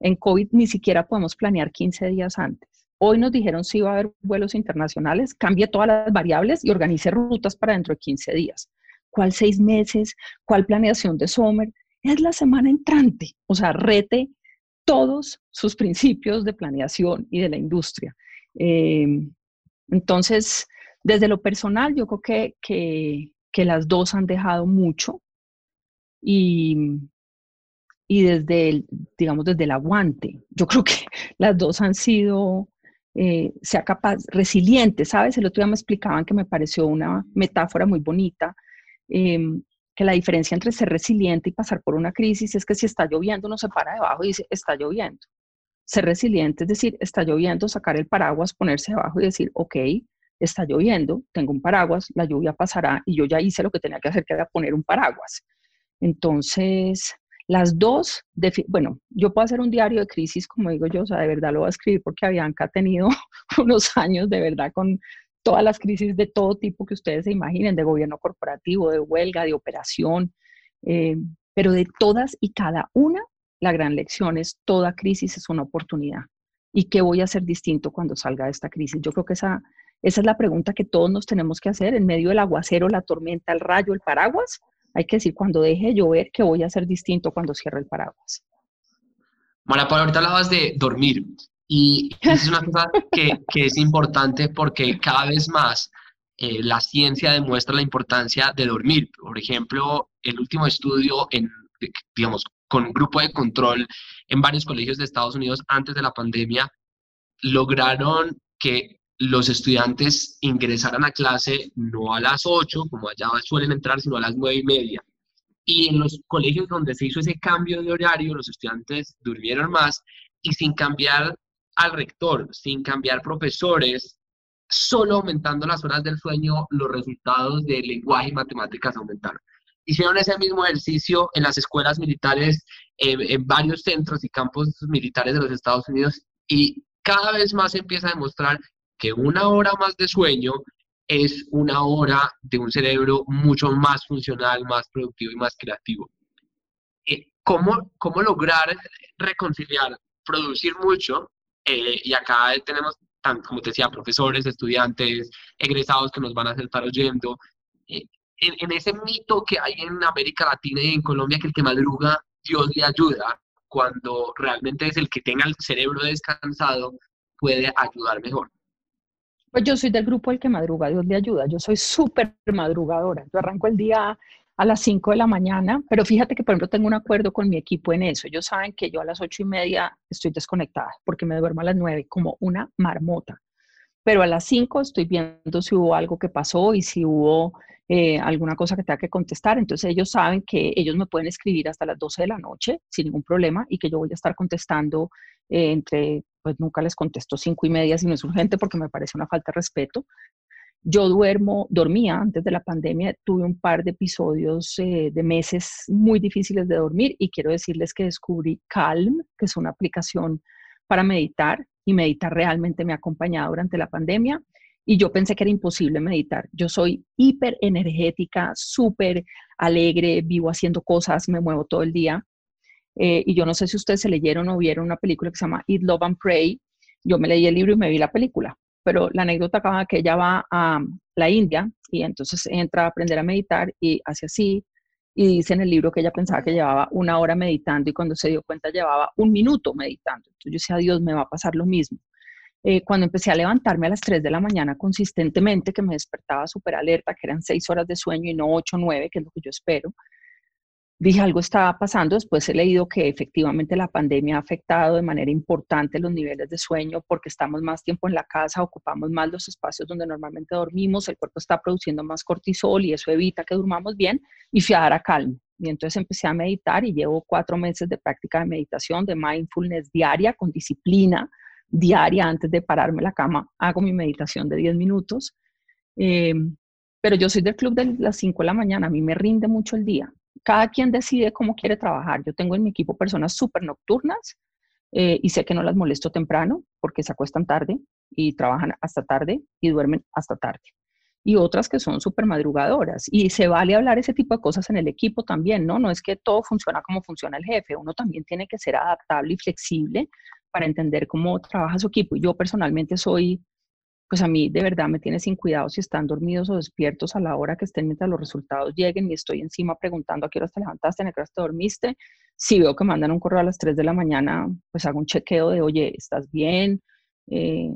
[SPEAKER 3] En COVID ni siquiera podemos planear 15 días antes. Hoy nos dijeron si iba a haber vuelos internacionales, cambie todas las variables y organice rutas para dentro de 15 días. ¿Cuál seis meses? ¿Cuál planeación de summer? Es la semana entrante. O sea, rete todos sus principios de planeación y de la industria. Em, entonces, desde lo personal, yo creo que, que, que las dos han dejado mucho y, y desde el, digamos, desde el aguante. Yo creo que las dos han sido, eh, sea capaz, resilientes, ¿sabes? El otro día me explicaban que me pareció una metáfora muy bonita, em, que la diferencia entre ser resiliente y pasar por una crisis es que si está lloviendo uno se para debajo y dice, está lloviendo. Ser resiliente es decir, está lloviendo, sacar el paraguas, ponerse debajo y decir, ok, está lloviendo, tengo un paraguas, la lluvia pasará y yo ya hice lo que tenía que hacer, que era poner un paraguas. Entonces, las dos, bueno, yo puedo hacer un diario de crisis, como digo yo, o sea, de verdad lo voy a escribir porque Avianca ha tenido unos años de verdad con todas las crisis de todo tipo que ustedes se imaginen, de gobierno corporativo, de huelga, de operación, eh, pero de todas y cada una, la gran lección es toda crisis es una oportunidad. ¿Y qué voy a hacer distinto cuando salga de esta crisis? Yo creo que esa, esa es la pregunta que todos nos tenemos que hacer en medio del aguacero, la tormenta, el rayo, el paraguas hay que decir, cuando deje de llover, que voy a hacer distinto cuando cierre el paraguas.
[SPEAKER 2] María Paula, ahorita hablabas de dormir y es una cosa que, que, es importante porque cada vez más eh, la ciencia demuestra la importancia de dormir. Por ejemplo, el último estudio en, digamos, con grupo de control en varios colegios de Estados Unidos antes de la pandemia, lograron que los estudiantes ingresaran a clase no a las 8, como allá suelen entrar, sino a las 9 y media. Y en los colegios donde se hizo ese cambio de horario, los estudiantes durmieron más y sin cambiar al rector, sin cambiar profesores, solo aumentando las horas del sueño, los resultados de lenguaje y matemáticas aumentaron. Hicieron ese mismo ejercicio en las escuelas militares, en varios centros y campos militares de los Estados Unidos y cada vez más se empieza a demostrar que una hora más de sueño es una hora de un cerebro mucho más funcional, más productivo y más creativo. Eh, ¿Cómo, cómo lograr reconciliar, producir mucho? Eh, y acá tenemos, como te decía, profesores, estudiantes, egresados que nos van a estar oyendo. Eh, en, en, ese mito que hay en América Latina y en Colombia, que el que madruga, Dios le ayuda, cuando realmente es el que tenga el cerebro descansado, puede ayudar mejor.
[SPEAKER 3] Pues yo soy del grupo El que madruga, Dios le ayuda. Yo soy súper madrugadora. Yo arranco el día a las 5 de la mañana, pero fíjate que, por ejemplo, tengo un acuerdo con mi equipo en eso. Ellos saben que yo a las ocho y media estoy desconectada porque me duermo a las 9 como una marmota. Pero a las 5 estoy viendo si hubo algo que pasó y si hubo eh, alguna cosa que tenga que contestar. Entonces ellos saben que ellos me pueden escribir hasta las 12 de la noche sin ningún problema y que yo voy a estar contestando eh, entre, pues nunca les contesto cinco y media si no es urgente porque me parece una falta de respeto. Yo duermo, dormía antes de la pandemia, tuve un par de episodios eh, de meses muy difíciles de dormir y quiero decirles que descubrí Calm, que es una aplicación para meditar y meditar realmente me ha acompañado durante la pandemia y yo pensé que era imposible meditar. Yo soy hiper energética, súper alegre, vivo haciendo cosas, me muevo todo el día. Eh, y yo no sé si ustedes se leyeron o vieron una película que se llama Eat, Love and Pray. Yo me leí el libro y me vi la película, pero la anécdota acaba que ella va a la India y entonces entra a aprender a meditar y hace así y dice en el libro que ella pensaba que llevaba una hora meditando y cuando se dio cuenta llevaba un minuto meditando. Entonces yo decía, Dios, me va a pasar lo mismo. Eh, cuando empecé a levantarme a las 3 de la mañana consistentemente, que me despertaba súper alerta, que eran 6 horas de sueño y no 8 o 9, que es lo que yo espero, dije algo estaba pasando. Después he leído que efectivamente la pandemia ha afectado de manera importante los niveles de sueño porque estamos más tiempo en la casa, ocupamos más los espacios donde normalmente dormimos, el cuerpo está produciendo más cortisol y eso evita que durmamos bien y fui a dar a calma. Y entonces empecé a meditar y llevo cuatro meses de práctica de meditación, de mindfulness diaria, con disciplina, diaria antes de pararme la cama, hago mi meditación de 10 minutos. Em, pero yo soy del club de las 5 de la mañana, a mí me rinde mucho el día. Cada quien decide cómo quiere trabajar. Yo tengo en mi equipo personas súper nocturnas eh, y sé que no las molesto temprano porque se acuestan tarde y trabajan hasta tarde y duermen hasta tarde. Y otras que son súper madrugadoras. Y se vale hablar ese tipo de cosas en el equipo también, ¿no? No es que todo funciona como funciona el jefe. Uno también tiene que ser adaptable y flexible para entender cómo trabaja su equipo. Yo personalmente soy, pues a mí de verdad me tiene sin cuidado si están dormidos o despiertos a la hora que estén mientras los resultados lleguen y estoy encima preguntando a qué hora te levantaste, a qué hora te dormiste. Si veo que mandan un correo a las 3 de la mañana, pues hago un chequeo de, oye, ¿estás bien? Eh,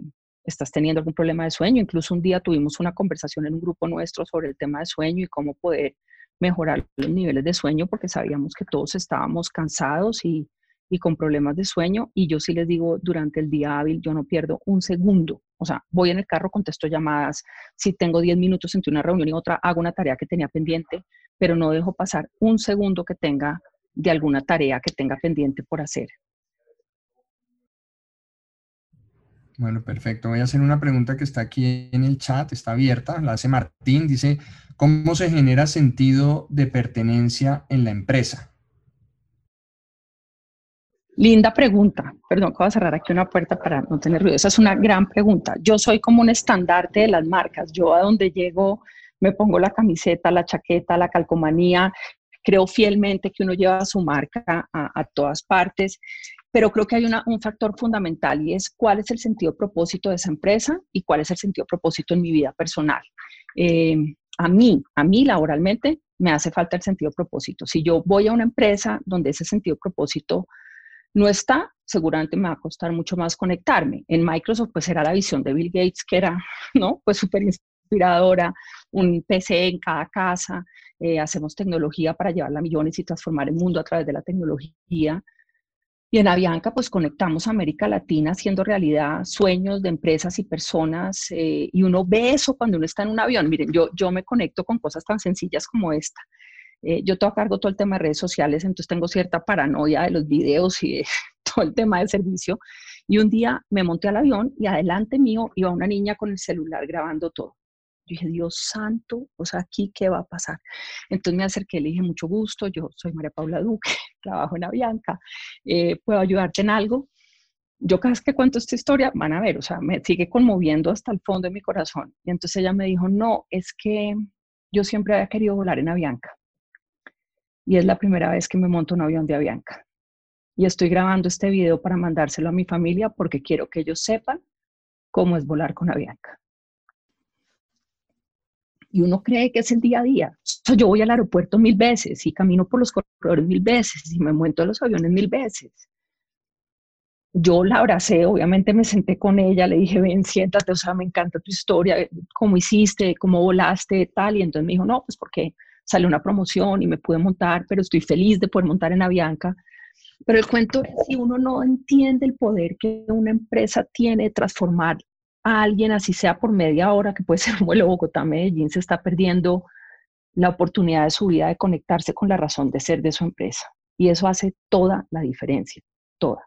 [SPEAKER 3] ¿Estás teniendo algún problema de sueño? Incluso un día tuvimos una conversación en un grupo nuestro sobre el tema de sueño y cómo poder mejorar los niveles de sueño porque sabíamos que todos estábamos cansados y, y con problemas de sueño y yo sí les digo durante el día hábil yo no pierdo un segundo. O sea, voy en el carro, contesto llamadas, si tengo 10 minutos entre una reunión y otra, hago una tarea que tenía pendiente, pero no dejo pasar un segundo que tenga de alguna tarea que tenga pendiente por hacer.
[SPEAKER 1] Bueno, perfecto. Voy a hacer una pregunta que está aquí en el chat, está abierta, la hace Martín, dice, ¿cómo se genera sentido de pertenencia en la empresa?
[SPEAKER 3] Linda pregunta. Perdón, voy a cerrar aquí una puerta para no tener ruido. Esa es una gran pregunta. Yo soy como un estandarte de las marcas. Yo a donde llego me pongo la camiseta, la chaqueta, la calcomanía. Creo fielmente que uno lleva su marca a, todas partes, pero creo que hay un factor fundamental y es cuál es el sentido propósito de esa empresa y cuál es el sentido propósito en mi vida personal. Eh, a mí, a mí laboralmente, me hace falta el sentido propósito. Si yo voy a una empresa donde ese sentido propósito no está, seguramente me va a costar mucho más conectarme. En Microsoft, pues era la visión de Bill Gates, que era, ¿no? Pues súper inspiradora, un PC en cada casa, eh, hacemos tecnología para llevarla a millones y transformar el mundo a través de la tecnología. Y en Avianca, pues conectamos a América Latina haciendo realidad sueños de empresas y personas. Eh, y uno ve eso cuando uno está en un avión. Miren, yo, yo me conecto con cosas tan sencillas como esta. Eh, yo tengo a cargo todo el tema de redes sociales, entonces tengo cierta paranoia de los videos y de todo el tema de servicio. Y un día me monté al avión y adelante mío iba una niña con el celular grabando todo. Yo dije, Dios santo, o sea, aquí qué va a pasar. Entonces me acerqué, le dije, mucho gusto, yo soy María Paula Duque, trabajo en Avianca, eh, ¿puedo ayudarte en algo? Yo cada vez que cuento esta historia, van a ver, o sea, me sigue conmoviendo hasta el fondo de mi corazón. Y entonces ella me dijo, no, es que yo siempre había querido volar en Avianca y es la primera vez que me monto un avión de Avianca. Y estoy grabando este video para mandárselo a mi familia porque quiero que ellos sepan cómo es volar con Avianca. Y uno cree que es el día a día. yo voy al aeropuerto mil veces y camino por los corredores mil veces y me monto a los aviones mil veces. yo la abracé, obviamente me senté con ella, le dije, ven, siéntate, o sea, me encanta tu historia, cómo hiciste, cómo volaste, tal, y entonces me dijo, no, pues porque sale una promoción y me pude montar, pero estoy feliz de poder montar en Avianca. Pero el cuento es, si uno no entiende el poder que una empresa tiene de transformar a alguien, así sea por media hora, que puede ser un vuelo Bogotá-Medellín, se está perdiendo la oportunidad de su vida de conectarse con la razón de ser de su empresa. Y eso hace toda la diferencia, toda.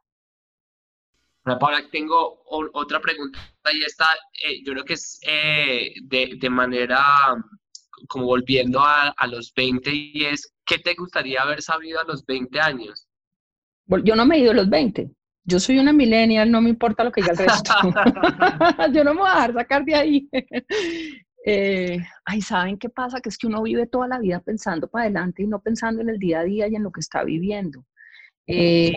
[SPEAKER 2] Paula, tengo otra pregunta y esta, eh, yo creo que es eh, de, manera como volviendo a, a, los 20 y es, ¿qué te gustaría haber sabido a los 20 años?
[SPEAKER 3] Yo no me he ido a los 20. Yo soy una millennial, no me importa lo que diga el resto. yo no me voy a dejar sacar de ahí. eh, ay, ¿saben qué pasa? Que es que uno vive toda la vida pensando para adelante y no pensando en el día a día y en lo que está viviendo. Eh,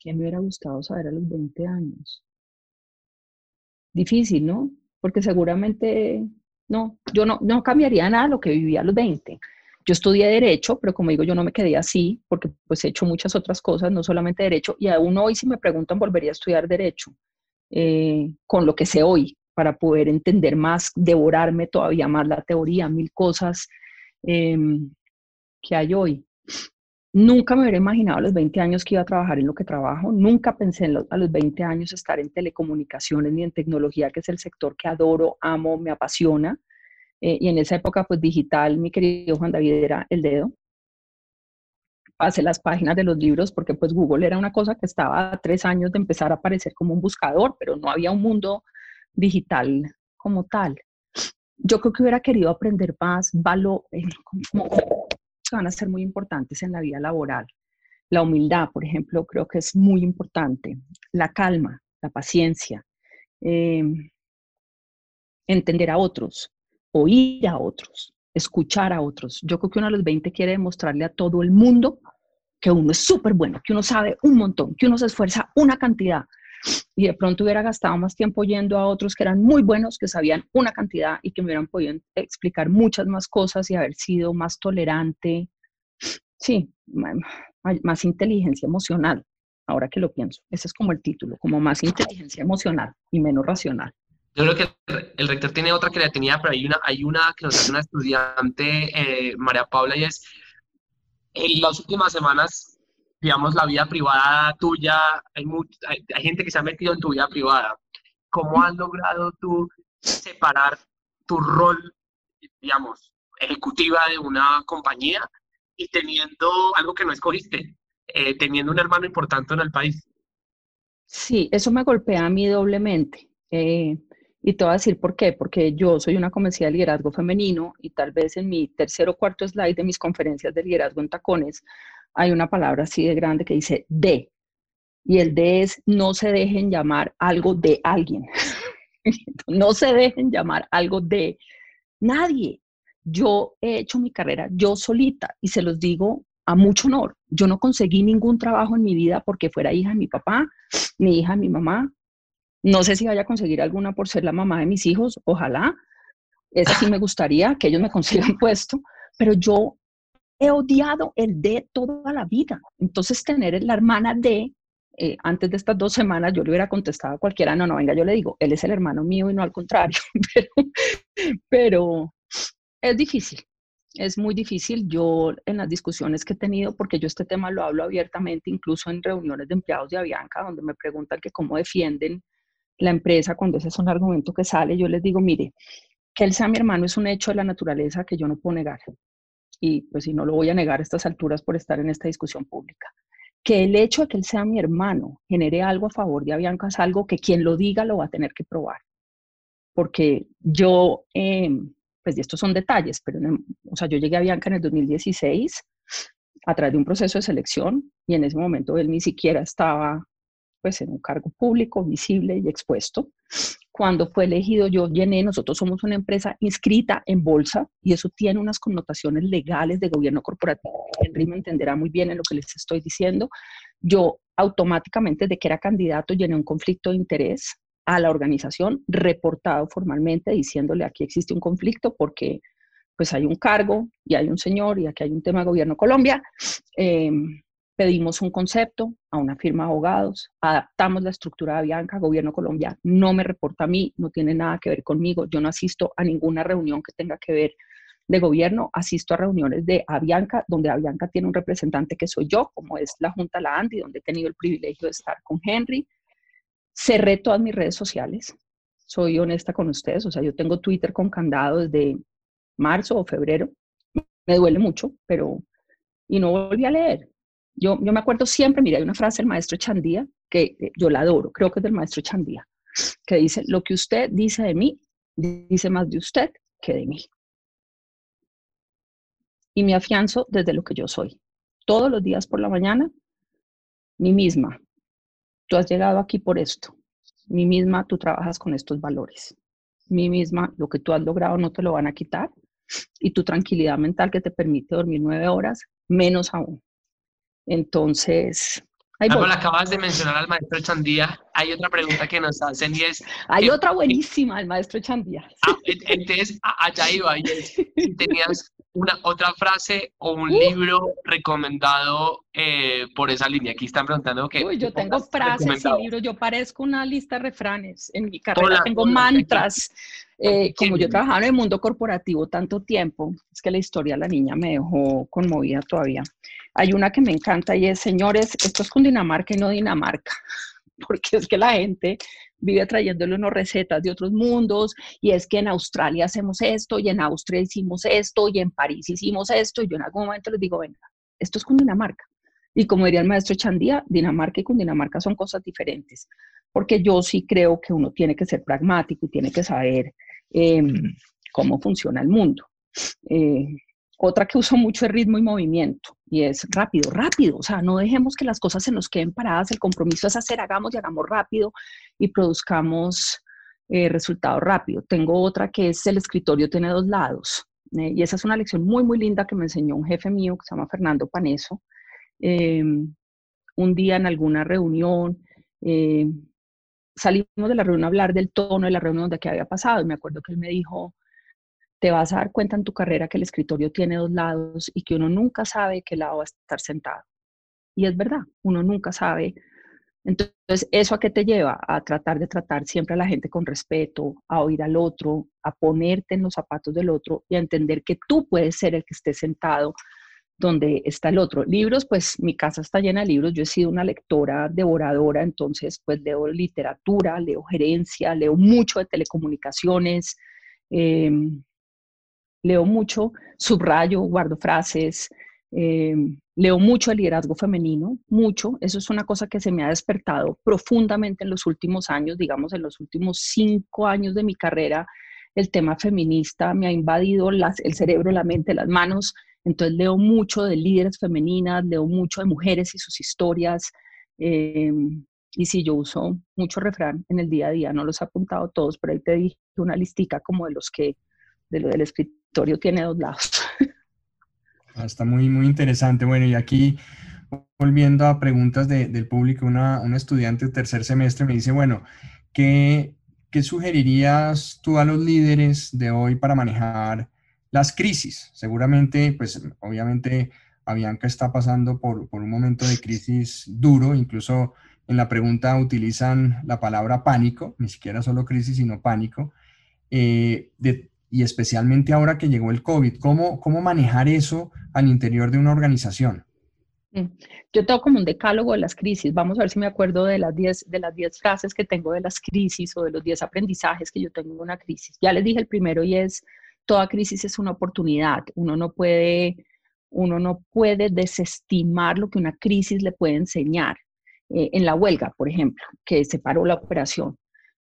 [SPEAKER 3] ¿Qué me hubiera gustado saber a los 20 años? Difícil, ¿no? Porque seguramente no, yo no, no cambiaría nada lo que vivía a los 20. Yo estudié Derecho, pero como digo, yo no me quedé así, porque pues he hecho muchas otras cosas, no solamente Derecho, y aún hoy si me preguntan, volvería a estudiar Derecho, eh, con lo que sé hoy, para poder entender más, devorarme todavía más la teoría, mil cosas em, que hay hoy. Nunca me hubiera imaginado a los 20 años que iba a trabajar en lo que trabajo, nunca pensé en a los 20 años estar en telecomunicaciones ni en tecnología, que es el sector que adoro, amo, me apasiona. Eh, y en esa época, pues digital, mi querido Juan David era el dedo. Pasé las páginas de los libros porque pues Google era una cosa que estaba a tres años de empezar a aparecer como un buscador, pero no había un mundo digital como tal. Yo creo que hubiera querido aprender más valor, eh, van a ser muy importantes en la vida laboral. La humildad, por ejemplo, creo que es muy importante. La calma, la paciencia, em, entender a otros, oír a otros, escuchar a otros. Yo creo que uno de los 20 quiere demostrarle a todo el mundo que uno es súper bueno, que uno sabe un montón, que uno se esfuerza una cantidad y de pronto hubiera gastado más tiempo yendo a otros que eran muy buenos, que sabían una cantidad y que me hubieran podido explicar muchas más cosas y haber sido más tolerante. Sí, más inteligencia emocional, ahora que lo pienso. Ese es como el título, como más inteligencia emocional y menos racional.
[SPEAKER 2] Yo creo que el rector tiene otra tenía, pero hay una, hay una que nos hace una estudiante, eh, María Paula, y es, en las últimas semanas, digamos, la vida privada tuya, hay, hay, gente que se ha metido en tu vida privada. ¿Cómo has logrado tú separar tu rol, digamos, ejecutiva de una compañía y teniendo algo que no escogiste, eh, teniendo un hermano importante en el país?
[SPEAKER 3] Sí, eso me golpea a mí doblemente. Eh, y te voy a decir por qué, porque yo soy una convencida de liderazgo femenino y tal vez en mi tercer o cuarto slide de mis conferencias de liderazgo en tacones hay una palabra así de grande que dice de. Y el de es no se dejen llamar algo de alguien. no se dejen llamar algo de nadie. Yo he hecho mi carrera yo solita y se los digo a mucho honor. Yo no conseguí ningún trabajo en mi vida porque fuera hija de mi papá, mi hija de mi mamá, no sé si vaya a conseguir alguna por ser la mamá de mis hijos, ojalá. Esa sí me gustaría que ellos me consigan puesto, pero yo he odiado el de toda la vida. Entonces, tener la hermana de, eh, antes de estas dos semanas, yo le hubiera contestado a cualquiera, no, no, venga, yo le digo, él es el hermano mío y no al contrario, pero, es difícil, es muy difícil. Yo en las discusiones que he tenido, porque yo este tema lo hablo abiertamente, incluso en reuniones de empleados de Avianca, donde me preguntan que cómo defienden la empresa, cuando ese es un argumento que sale, yo les digo, mire, que él sea mi hermano es un hecho de la naturaleza que yo no puedo negar. Y pues si no lo voy a negar a estas alturas por estar en esta discusión pública. Que el hecho de que él sea mi hermano genere algo a favor de Avianca es algo que quien lo diga lo va a tener que probar. Porque yo, em, pues estos son detalles, pero o sea, yo llegué a Avianca en el 2016 a través de un proceso de selección y en ese momento él ni siquiera estaba pues en un cargo público, visible y expuesto. Cuando fue elegido, yo llené, nosotros somos una empresa inscrita en bolsa y eso tiene unas connotaciones legales de gobierno corporativo. Henry me entenderá muy bien en lo que les estoy diciendo. Yo automáticamente, de que era candidato, llené un conflicto de interés a la organización, reportado formalmente, diciéndole aquí existe un conflicto porque pues hay un cargo y hay un señor y aquí hay un tema de gobierno Colombia. Eh, pedimos un concepto a una firma de abogados, adaptamos la estructura de Avianca, gobierno colombiano no me reporta a mí, no tiene nada que ver conmigo, yo no asisto a ninguna reunión que tenga que ver de gobierno, asisto a reuniones de Avianca, donde Avianca tiene un representante que soy yo, como es la Junta La Andy, donde he tenido el privilegio de estar con Henry. Cerré todas mis redes sociales, soy honesta con ustedes, o sea, yo tengo Twitter con candado desde marzo o febrero, me duele mucho, pero, y no volví a leer. Yo, me acuerdo siempre, mira, hay una frase del maestro Chandía, que eh, yo la adoro, creo que es del maestro Chandía, que dice, lo que usted dice de mí, dice más de usted que de mí y me afianzo desde lo que yo soy. Todos los días por la mañana, mi misma, tú has llegado aquí por esto. Mi misma, tú trabajas con estos valores. Mi misma, lo que tú has logrado no te lo van a quitar. Y tu tranquilidad mental que te permite dormir nueve horas, menos aún. Entonces,
[SPEAKER 2] Ahí acabas de mencionar al maestro Chandía. Hay otra pregunta que nos hacen y es...
[SPEAKER 3] Hay otra buenísima, el maestro Chandía.
[SPEAKER 2] Ah, entonces, allá iba. Y si tenías una otra frase o un libro recomendado eh, por esa línea. Aquí están preguntando que...
[SPEAKER 3] Uy, yo tengo frases y libros. Yo parezco una lista de refranes. En mi carrera tengo mantras. Eh, como yo trabajaba en el mundo corporativo tanto tiempo, es que la historia de la niña me dejó conmovida todavía. Hay una que me encanta y es, señores, esto es con Dinamarca y no Dinamarca, porque es que la gente vive trayéndole unas recetas de otros mundos y es que en Australia hacemos esto y en Austria hicimos esto y en París hicimos esto y yo en algún momento les digo, venga, esto es con Dinamarca. Y como diría el maestro Chandía, Dinamarca y Cundinamarca son cosas diferentes, porque yo sí creo que uno tiene que ser pragmático y tiene que saber em, cómo funciona el mundo. Eh, otra que uso mucho es ritmo y movimiento, y es rápido, rápido, o sea, no dejemos que las cosas se nos queden paradas, el compromiso es hacer, hagamos y hagamos rápido y produzcamos eh, resultados rápido. Tengo otra que es el escritorio tiene dos lados, eh, y esa es una lección muy, muy linda que me enseñó un jefe mío que se llama Fernando Paneso. Un día en alguna reunión, salimos de la reunión a hablar del tono de la reunión de qué había pasado, y me acuerdo que él me dijo, te vas a dar cuenta en tu carrera que el escritorio tiene dos lados y que uno nunca sabe qué lado va a estar sentado. Y es verdad, uno nunca sabe. Entonces, ¿eso a qué te lleva? A tratar de tratar siempre a la gente con respeto, a oír al otro, a ponerte en los zapatos del otro y a entender que tú puedes ser el que esté sentado donde está el otro. Libros, pues mi casa está llena de libros, yo he sido una lectora devoradora, entonces pues leo literatura, leo gerencia, leo mucho de telecomunicaciones, eh, leo mucho, subrayo, guardo frases, em, leo mucho el liderazgo femenino, mucho. Eso es una cosa que se me ha despertado profundamente en los últimos años, digamos, en los últimos cinco años de mi carrera. El tema feminista me ha invadido las, el cerebro, la mente, las manos. Entonces leo mucho de líderes femeninas, leo mucho de mujeres y sus historias. Em, y sí, yo uso mucho refrán en el día a día, no los he apuntado todos, pero ahí te dije una listica como de los que, de lo del escritor tiene dos lados.
[SPEAKER 1] Ah, está muy, muy interesante. Bueno, y aquí, volviendo a preguntas del público, una, estudiante de tercer semestre me dice, bueno, ¿qué, ¿qué sugerirías tú a los líderes de hoy para manejar las crisis? Seguramente, pues obviamente Avianca está pasando por, por un momento de crisis duro, incluso en la pregunta utilizan la palabra pánico, ni siquiera solo crisis, sino pánico. Eh, y especialmente ahora que llegó el COVID, ¿cómo, cómo manejar eso al interior de una organización?
[SPEAKER 3] Mm, yo tengo como un decálogo de las crisis. Vamos a ver si me acuerdo de las 10 de las diez frases que tengo de las crisis o de los 10 aprendizajes que yo tengo en una crisis. Ya les dije el primero y es toda crisis es una oportunidad. Uno no puede uno no puede desestimar lo que una crisis le puede enseñar. Eh, en la huelga, por ejemplo, que se paró la operación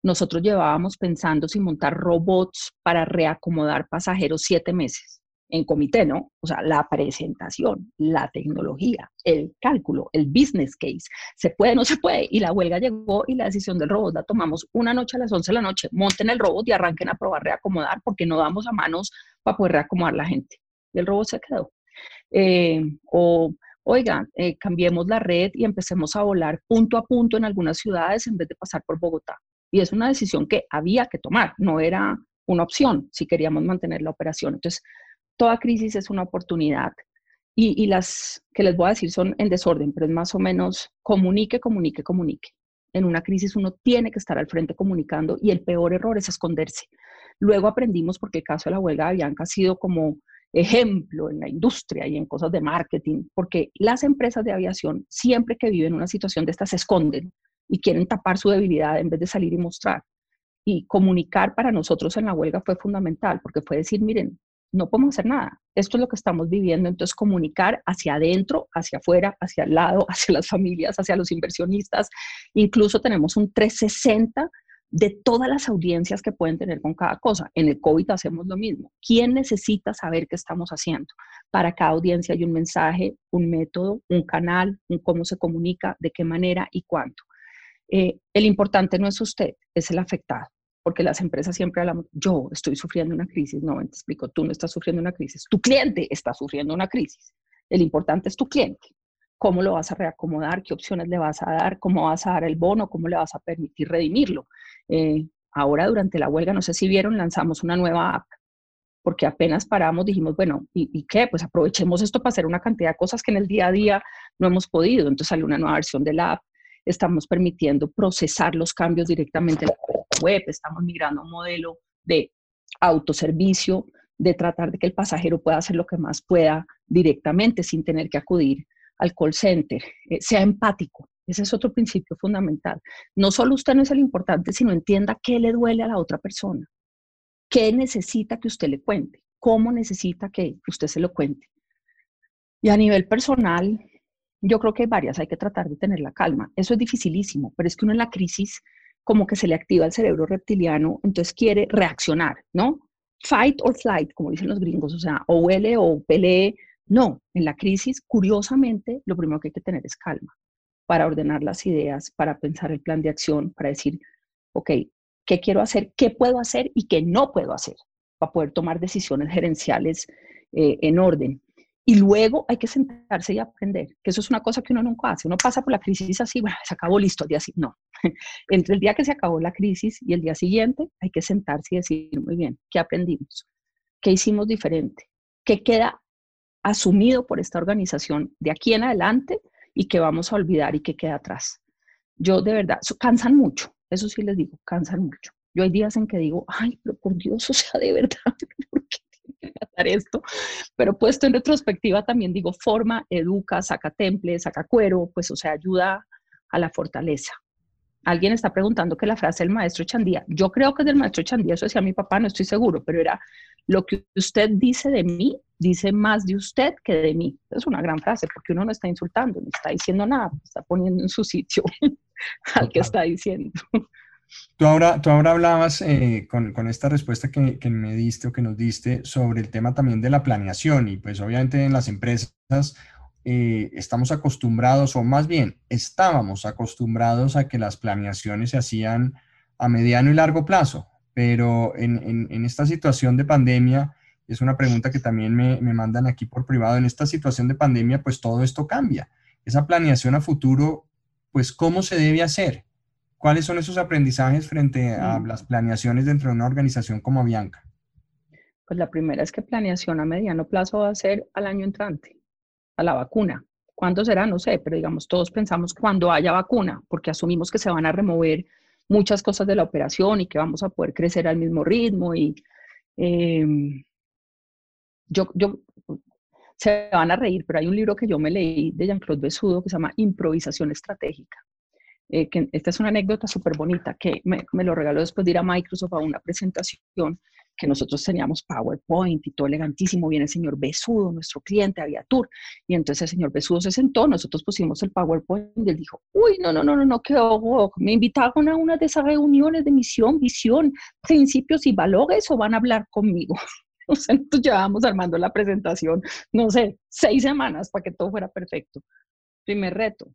[SPEAKER 3] nosotros llevábamos pensando si montar robots para reacomodar pasajeros siete meses en comité, ¿no? O sea, la presentación, la tecnología, el cálculo, el business case, se puede, no se puede. Y la huelga llegó y la decisión del robot la tomamos una noche a las 11 de la noche. Monten el robot y arranquen a probar reacomodar porque no damos a manos para poder reacomodar la gente. Y el robot se quedó. Eh, o, oiga, eh, cambiemos la red y empecemos a volar punto a punto en algunas ciudades en vez de pasar por Bogotá. Y es una decisión que había que tomar, no era una opción si queríamos mantener la operación. Entonces, toda crisis es una oportunidad. y, las que les voy a decir son en desorden, pero es más o menos comunique, comunique, comunique. En una crisis uno tiene que estar al frente comunicando y el peor error es esconderse. Luego aprendimos, porque el caso de la huelga de Bianca ha sido como ejemplo en la industria y en cosas de marketing, porque las empresas de aviación siempre que viven una situación de estas se esconden y quieren tapar su debilidad en vez de salir y mostrar. Y comunicar para nosotros en la huelga fue fundamental, porque fue decir, miren, no podemos hacer nada. Esto es lo que estamos viviendo. Entonces, comunicar hacia adentro, hacia afuera, hacia el lado, hacia las familias, hacia los inversionistas. Incluso tenemos un 360 de todas las audiencias que pueden tener con cada cosa. En el COVID hacemos lo mismo. ¿Quién necesita saber qué estamos haciendo? Para cada audiencia hay un mensaje, un método, un canal, un cómo se comunica, de qué manera y cuánto. Eh, el importante no es usted, es el afectado porque las empresas siempre hablan, yo estoy sufriendo una crisis, no, te explico, tú no estás sufriendo una crisis, tu cliente está sufriendo una crisis, el importante es tu cliente, cómo lo vas a reacomodar, qué opciones le vas a dar, cómo vas a dar el bono, cómo le vas a permitir redimirlo. Eh, ahora durante la huelga, no sé si vieron, lanzamos una nueva app, porque apenas paramos, dijimos, bueno, ¿y, ¿y, qué? Pues aprovechemos esto para hacer una cantidad de cosas que en el día a día no hemos podido. Entonces salió una nueva versión de la app, estamos permitiendo procesar los cambios directamente en la web, estamos migrando a un modelo de autoservicio, de tratar de que el pasajero pueda hacer lo que más pueda directamente sin tener que acudir al call center, eh, sea empático. Ese es otro principio fundamental. No solo usted no es el importante, sino entienda qué le duele a la otra persona, qué necesita que usted le cuente, cómo necesita que usted se lo cuente. Y a nivel personal, yo creo que hay varias, hay que tratar de tener la calma. Eso es dificilísimo, pero es que uno en la crisis como que se le activa el cerebro reptiliano, entonces quiere reaccionar, ¿no? Fight or flight, como dicen los gringos, o sea, o huele o pelee. No, en la crisis, curiosamente, lo primero que hay que tener es calma para ordenar las ideas, para pensar el plan de acción, para decir, ok, ¿qué quiero hacer? ¿Qué puedo hacer y qué no puedo hacer? Para poder tomar decisiones gerenciales eh, en orden. Y luego hay que sentarse y aprender, que eso es una cosa que uno nunca hace. Uno pasa por la crisis así, bueno, se acabó listo, el día así. No. Entre el día que se acabó la crisis y el día siguiente, hay que sentarse y decir, muy bien, ¿qué aprendimos? ¿Qué hicimos diferente? ¿Qué queda asumido por esta organización de aquí en adelante y que vamos a olvidar y que queda atrás? Yo de verdad, cansan mucho, eso sí les digo, cansan mucho. Yo hay días en que digo, ay, pero por Dios, o sea, de verdad, ¿por qué esto, pero puesto en retrospectiva también digo, forma, educa, saca temple, saca cuero, pues o sea, ayuda a la fortaleza. Alguien está preguntando que la frase del maestro Chandía, yo creo que es del maestro Chandía, eso decía mi papá, no estoy seguro, pero era, lo que usted dice de mí, dice más de usted que de mí. Es una gran frase, porque uno no está insultando, no está diciendo nada, está poniendo en su sitio al que está diciendo.
[SPEAKER 1] Tú ahora, tú ahora hablabas eh, con, con, esta respuesta que, que, me diste o que nos diste sobre el tema también de la planeación y pues obviamente en las empresas eh, estamos acostumbrados o más bien estábamos acostumbrados a que las planeaciones se hacían a mediano y largo plazo, pero en, en, en esta situación de pandemia, es una pregunta que también me, me mandan aquí por privado, en esta situación de pandemia pues todo esto cambia. Esa planeación a futuro, pues ¿cómo se debe hacer? ¿Cuáles son esos aprendizajes frente a mm. las planeaciones dentro de una organización como Avianca?
[SPEAKER 3] Pues la primera es que planeación a mediano plazo va a ser al año entrante, a la vacuna. ¿Cuándo será? No sé, pero digamos, todos pensamos cuando haya vacuna, porque asumimos que se van a remover muchas cosas de la operación y que vamos a poder crecer al mismo ritmo y em, yo, yo, se van a reír, pero hay un libro que yo me leí de Jean-Claude Besudo que se llama Improvisación Estratégica. Eh, que esta es una anécdota súper bonita que me, me, lo regaló después de ir a Microsoft a una presentación que nosotros teníamos PowerPoint y todo elegantísimo, viene el señor Besudo, nuestro cliente, había tour, y entonces el señor Besudo se sentó, nosotros pusimos el PowerPoint y él dijo, uy, no, no, no, no, no, qué ojo, me invitaron a una de esas reuniones de misión, visión, principios y valores o van a hablar conmigo. O sea, entonces llevábamos armando la presentación, no sé, seis semanas para que todo fuera perfecto. Primer reto,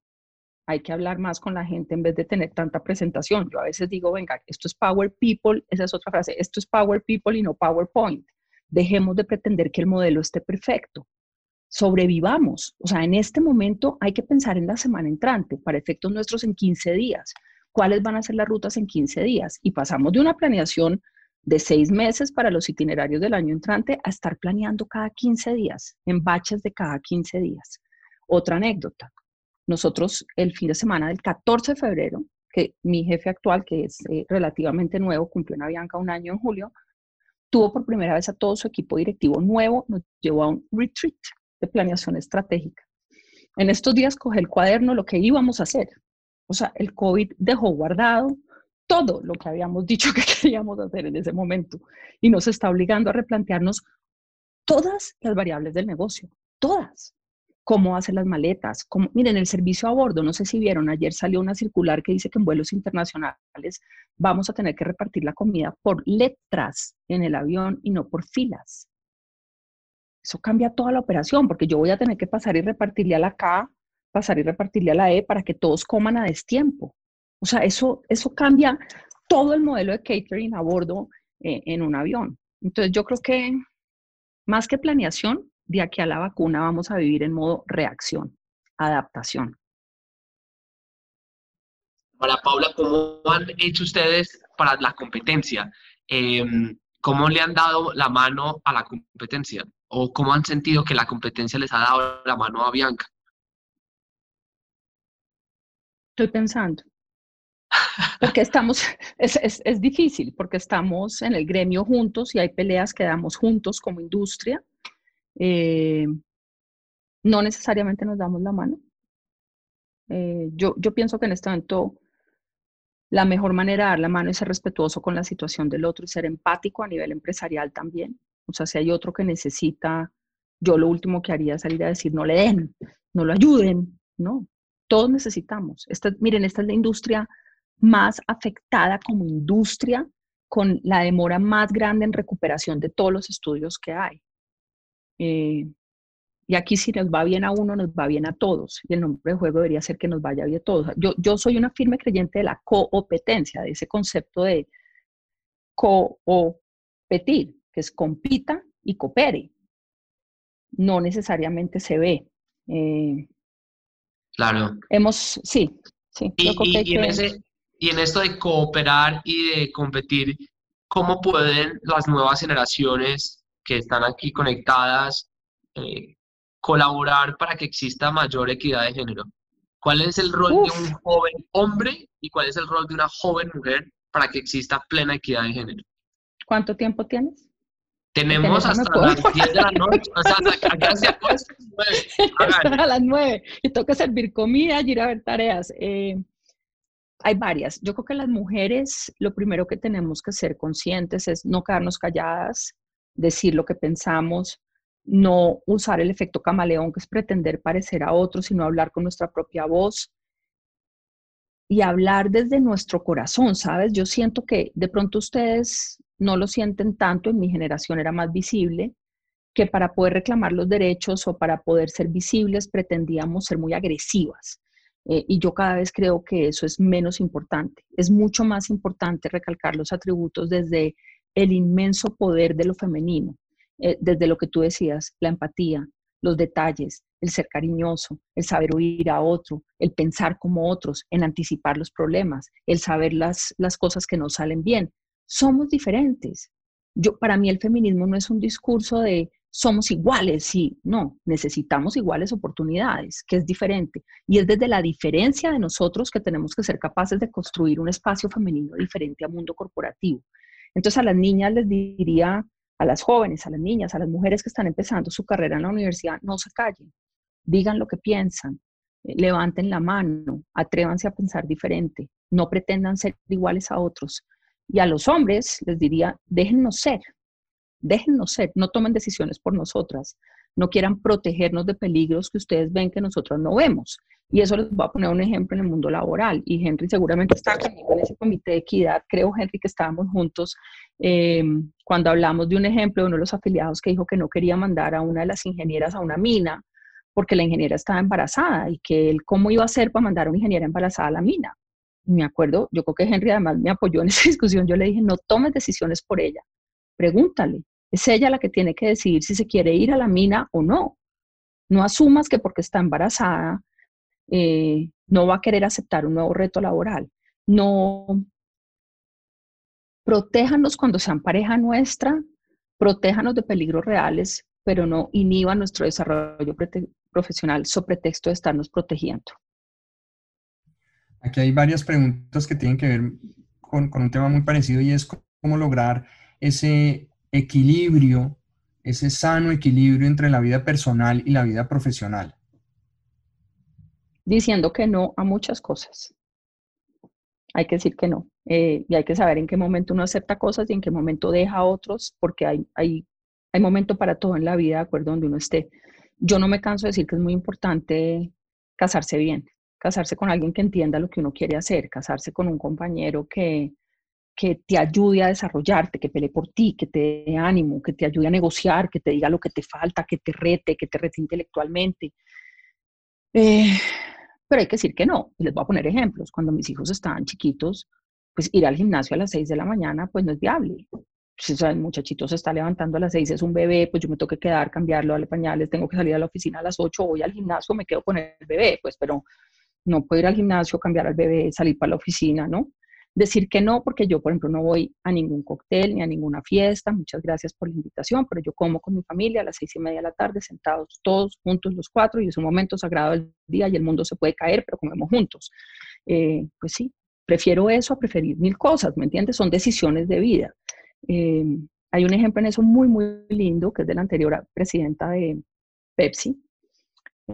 [SPEAKER 3] hay que hablar más con la gente en vez de tener tanta presentación. Yo a veces digo, venga, esto es Power People, esa es otra frase, esto es Power People y no PowerPoint. Dejemos de pretender que el modelo esté perfecto. Sobrevivamos. O sea, en este momento hay que pensar en la semana entrante, para efectos nuestros en 15 días. ¿Cuáles van a ser las rutas en 15 días? Y pasamos de una planeación de seis meses para los itinerarios del año entrante a estar planeando cada 15 días, en baches de cada 15 días. Otra anécdota. Nosotros el fin de semana del 14 de febrero, que mi jefe actual, que es eh, relativamente nuevo, cumplió en Avianca un año en julio, tuvo por primera vez a todo su equipo directivo nuevo, nos llevó a un retreat de planeación estratégica. En estos días cogí el cuaderno, lo que íbamos a hacer. O sea, el COVID dejó guardado todo lo que habíamos dicho que queríamos hacer en ese momento y nos está obligando a replantearnos todas las variables del negocio, todas. Cómo hacer las maletas, cómo, miren, el servicio a bordo, no sé si vieron, ayer salió una circular que dice que en vuelos internacionales vamos a tener que repartir la comida por letras en el avión y no por filas. Eso cambia toda la operación porque yo voy a tener que pasar y repartirle a la K, pasar y repartirle a la E para que todos coman a destiempo. O sea, eso, eso cambia todo el modelo de catering a bordo eh, en un avión. Entonces yo creo que más que planeación, de aquí a la vacuna vamos a vivir en modo reacción, adaptación.
[SPEAKER 2] Para Paula, ¿cómo han hecho ustedes para la competencia? Em, ¿Cómo le han dado la mano a la competencia? ¿O cómo han sentido que la competencia les ha dado la mano a Bianca?
[SPEAKER 3] Estoy pensando. Porque estamos, es, difícil, porque estamos en el gremio juntos y hay peleas que damos juntos como industria. Eh, no necesariamente nos damos la mano. Eh, yo, yo pienso que en este momento la mejor manera de dar la mano es ser respetuoso con la situación del otro y ser empático a nivel empresarial también. O sea, si hay otro que necesita, yo lo último que haría es salir a decir, no le den, no lo ayuden, no. Todos necesitamos. Esta, miren, esta es la industria más afectada como industria con la demora más grande en recuperación de todos los estudios que hay. Eh, y aquí si nos va bien a uno, nos va bien a todos. Y el nombre de juego debería ser que nos vaya bien a todos. Yo, yo soy una firme creyente de la competencia, de ese concepto de competir, que es compita y coopere. No necesariamente se ve. Eh,
[SPEAKER 2] claro.
[SPEAKER 3] Hemos, sí, sí.
[SPEAKER 2] Y, en ese, y en esto de cooperar y de competir, ¿cómo pueden las nuevas generaciones que están aquí conectadas eh, colaborar para que exista mayor equidad de género? ¿Cuál es el rol de un joven hombre y cuál es el rol de una joven mujer para que exista plena equidad de género?
[SPEAKER 3] ¿Cuánto tiempo tienes?
[SPEAKER 2] Tenemos hasta las 10 de la noche, o sea, acá se acuesta
[SPEAKER 3] a las 9 y toca servir comida y ir a ver tareas. Eh, hay varias. Yo creo que las mujeres lo primero que tenemos que ser conscientes es no quedarnos calladas, decir lo que pensamos, no usar el efecto camaleón, que es pretender parecer a otros, sino hablar con nuestra propia voz y hablar desde nuestro corazón, ¿sabes? Yo siento que de pronto ustedes no lo sienten tanto, en mi generación era más visible, que para poder reclamar los derechos o para poder ser visibles pretendíamos ser muy agresivas. Eh, y yo cada vez creo que eso es menos importante. Es mucho más importante recalcar los atributos desde el inmenso poder de lo femenino, eh, desde lo que tú decías, la empatía, los detalles, el ser cariñoso, el saber oír a otro, el pensar como otros, en anticipar los problemas, el saber las, las cosas que no salen bien. Somos diferentes. Yo, para mí el feminismo no es un discurso de somos iguales, sí, no, necesitamos iguales oportunidades, que es diferente. Y es desde la diferencia de nosotros que tenemos que ser capaces de construir un espacio femenino diferente al mundo corporativo. Entonces a las niñas les diría, a las jóvenes, a las niñas, a las mujeres que están empezando su carrera en la universidad, no se callen, digan lo que piensan, eh, levanten la mano, atrévanse a pensar diferente, no pretendan ser iguales a otros. Y a los hombres les diría, déjennos ser, déjennos ser, no tomen decisiones por nosotras, no quieran protegernos de peligros que ustedes ven que nosotros no vemos. Y eso les voy a poner un ejemplo en el mundo laboral. Y Henry seguramente está conmigo en ese comité de equidad. Creo, Henry, que estábamos juntos eh, cuando hablamos de un ejemplo de uno de los afiliados que dijo que no quería mandar a una de las ingenieras a una mina porque la ingeniera estaba embarazada y que él cómo iba a hacer para mandar a una ingeniera embarazada a la mina. Y me acuerdo, yo creo que Henry además me apoyó en esa discusión. Yo le dije, no tomes decisiones por ella, pregúntale. Es ella la que tiene que decidir si se quiere ir a la mina o no. No asumas que porque está embarazada eh, no va a querer aceptar un nuevo reto laboral. No protéjanos cuando sean pareja nuestra, protéjanos de peligros reales, pero no inhiban nuestro desarrollo profesional sobre pretexto de estarnos protegiendo.
[SPEAKER 1] Aquí hay varias preguntas que tienen que ver con, con un tema muy parecido y es cómo lograr ese equilibrio, ese sano equilibrio entre la vida personal y la vida profesional.
[SPEAKER 3] Diciendo que no a muchas cosas. Hay que decir que no. Eh, y hay que saber en qué momento uno acepta cosas y en qué momento deja a otros, porque hay, hay, hay momento para todo en la vida, de acuerdo donde uno esté. Yo no me canso de decir que es muy importante casarse bien, casarse con alguien que entienda lo que uno quiere hacer, casarse con un compañero que, que te ayude a desarrollarte, que pelee por ti, que te dé ánimo, que te ayude a negociar, que te diga lo que te falta, que te rete, que te rete intelectualmente. Eh, pero hay que decir que no. Les voy a poner ejemplos. Cuando mis hijos estaban chiquitos, pues ir al gimnasio a las 6 de la mañana, pues no es viable. Si pues, el muchachito se está levantando a las 6, es un bebé, pues yo me tengo que quedar, cambiarlo, darle pañales, tengo que salir a la oficina a las 8, voy al gimnasio, me quedo con el bebé, pues, pero no puedo ir al gimnasio, cambiar al bebé, salir para la oficina, ¿no? Decir que no, porque yo, por ejemplo, no voy a ningún cóctel ni a ninguna fiesta. Muchas gracias por la invitación, pero yo como con mi familia a las seis y media de la tarde, sentados todos juntos los cuatro, y es un momento sagrado del día y el mundo se puede caer, pero comemos juntos. Eh, pues sí, prefiero eso a preferir mil cosas, ¿me entiendes? Son decisiones de vida. Eh, hay un ejemplo en eso muy, muy lindo, que es de la anterior presidenta de Pepsi,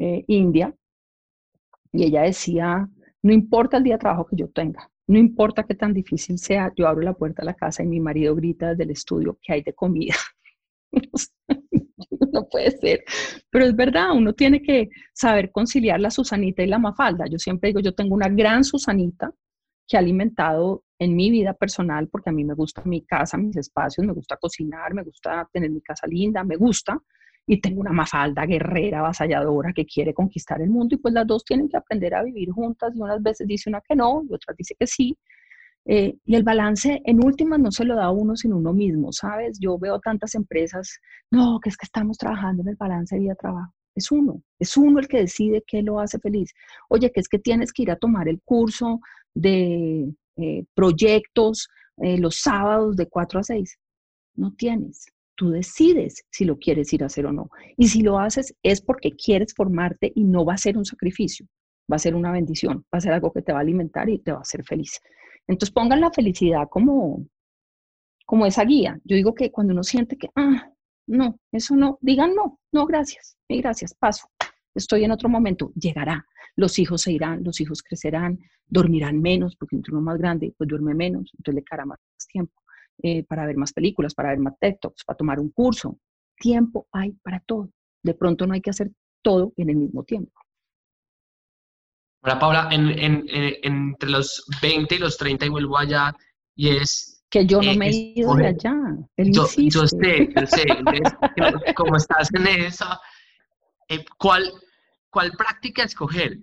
[SPEAKER 3] eh, India, y ella decía, no importa el día de trabajo que yo tenga, no importa qué tan difícil sea, yo abro la puerta de la casa y mi marido grita desde el estudio que hay de comida. no puede ser. Pero es verdad, uno tiene que saber conciliar la Susanita y la Mafalda. Yo siempre digo, yo tengo una gran Susanita que ha alimentado en mi vida personal, porque a mí me gusta mi casa, mis espacios, me gusta cocinar, me gusta tener mi casa linda, me gusta, y tengo una mafalda guerrera, avasalladora, que quiere conquistar el mundo, y pues las dos tienen que aprender a vivir juntas, y unas veces dice una que no, y otras dice que sí. Eh, y el balance en últimas no se lo da uno sin uno mismo, ¿sabes? Yo veo tantas empresas, no, que es que estamos trabajando en el balance vida-trabajo. Es uno, es uno el que decide qué lo hace feliz. Oye, que es que tienes que ir a tomar el curso de eh, proyectos eh, los sábados de 4 a 6. No tienes. Tú decides si lo quieres ir a hacer o no. Y si lo haces es porque quieres formarte y no va a ser un sacrificio, va a ser una bendición, va a ser algo que te va a alimentar y te va a hacer feliz. Entonces pongan la felicidad como, como esa guía. Yo digo que cuando uno siente que, ah, no, eso no, digan no, no, gracias, y gracias, paso. Estoy en otro momento, llegará. Los hijos se irán, los hijos crecerán, dormirán menos, porque entre uno más grande, pues duerme menos, entonces le cara más tiempo. Eh, para ver más películas, para ver más TikToks, para tomar un curso. Tiempo hay para todo. De pronto no hay que hacer todo en el mismo tiempo.
[SPEAKER 2] Hola Paula, entre los 20 y los 30 y vuelvo allá y es...
[SPEAKER 3] Que yo no eh, me he ido de allá.
[SPEAKER 2] yo, sé, yo sé. como estás en eso, eh, ¿cuál, ¿cuál práctica escoger?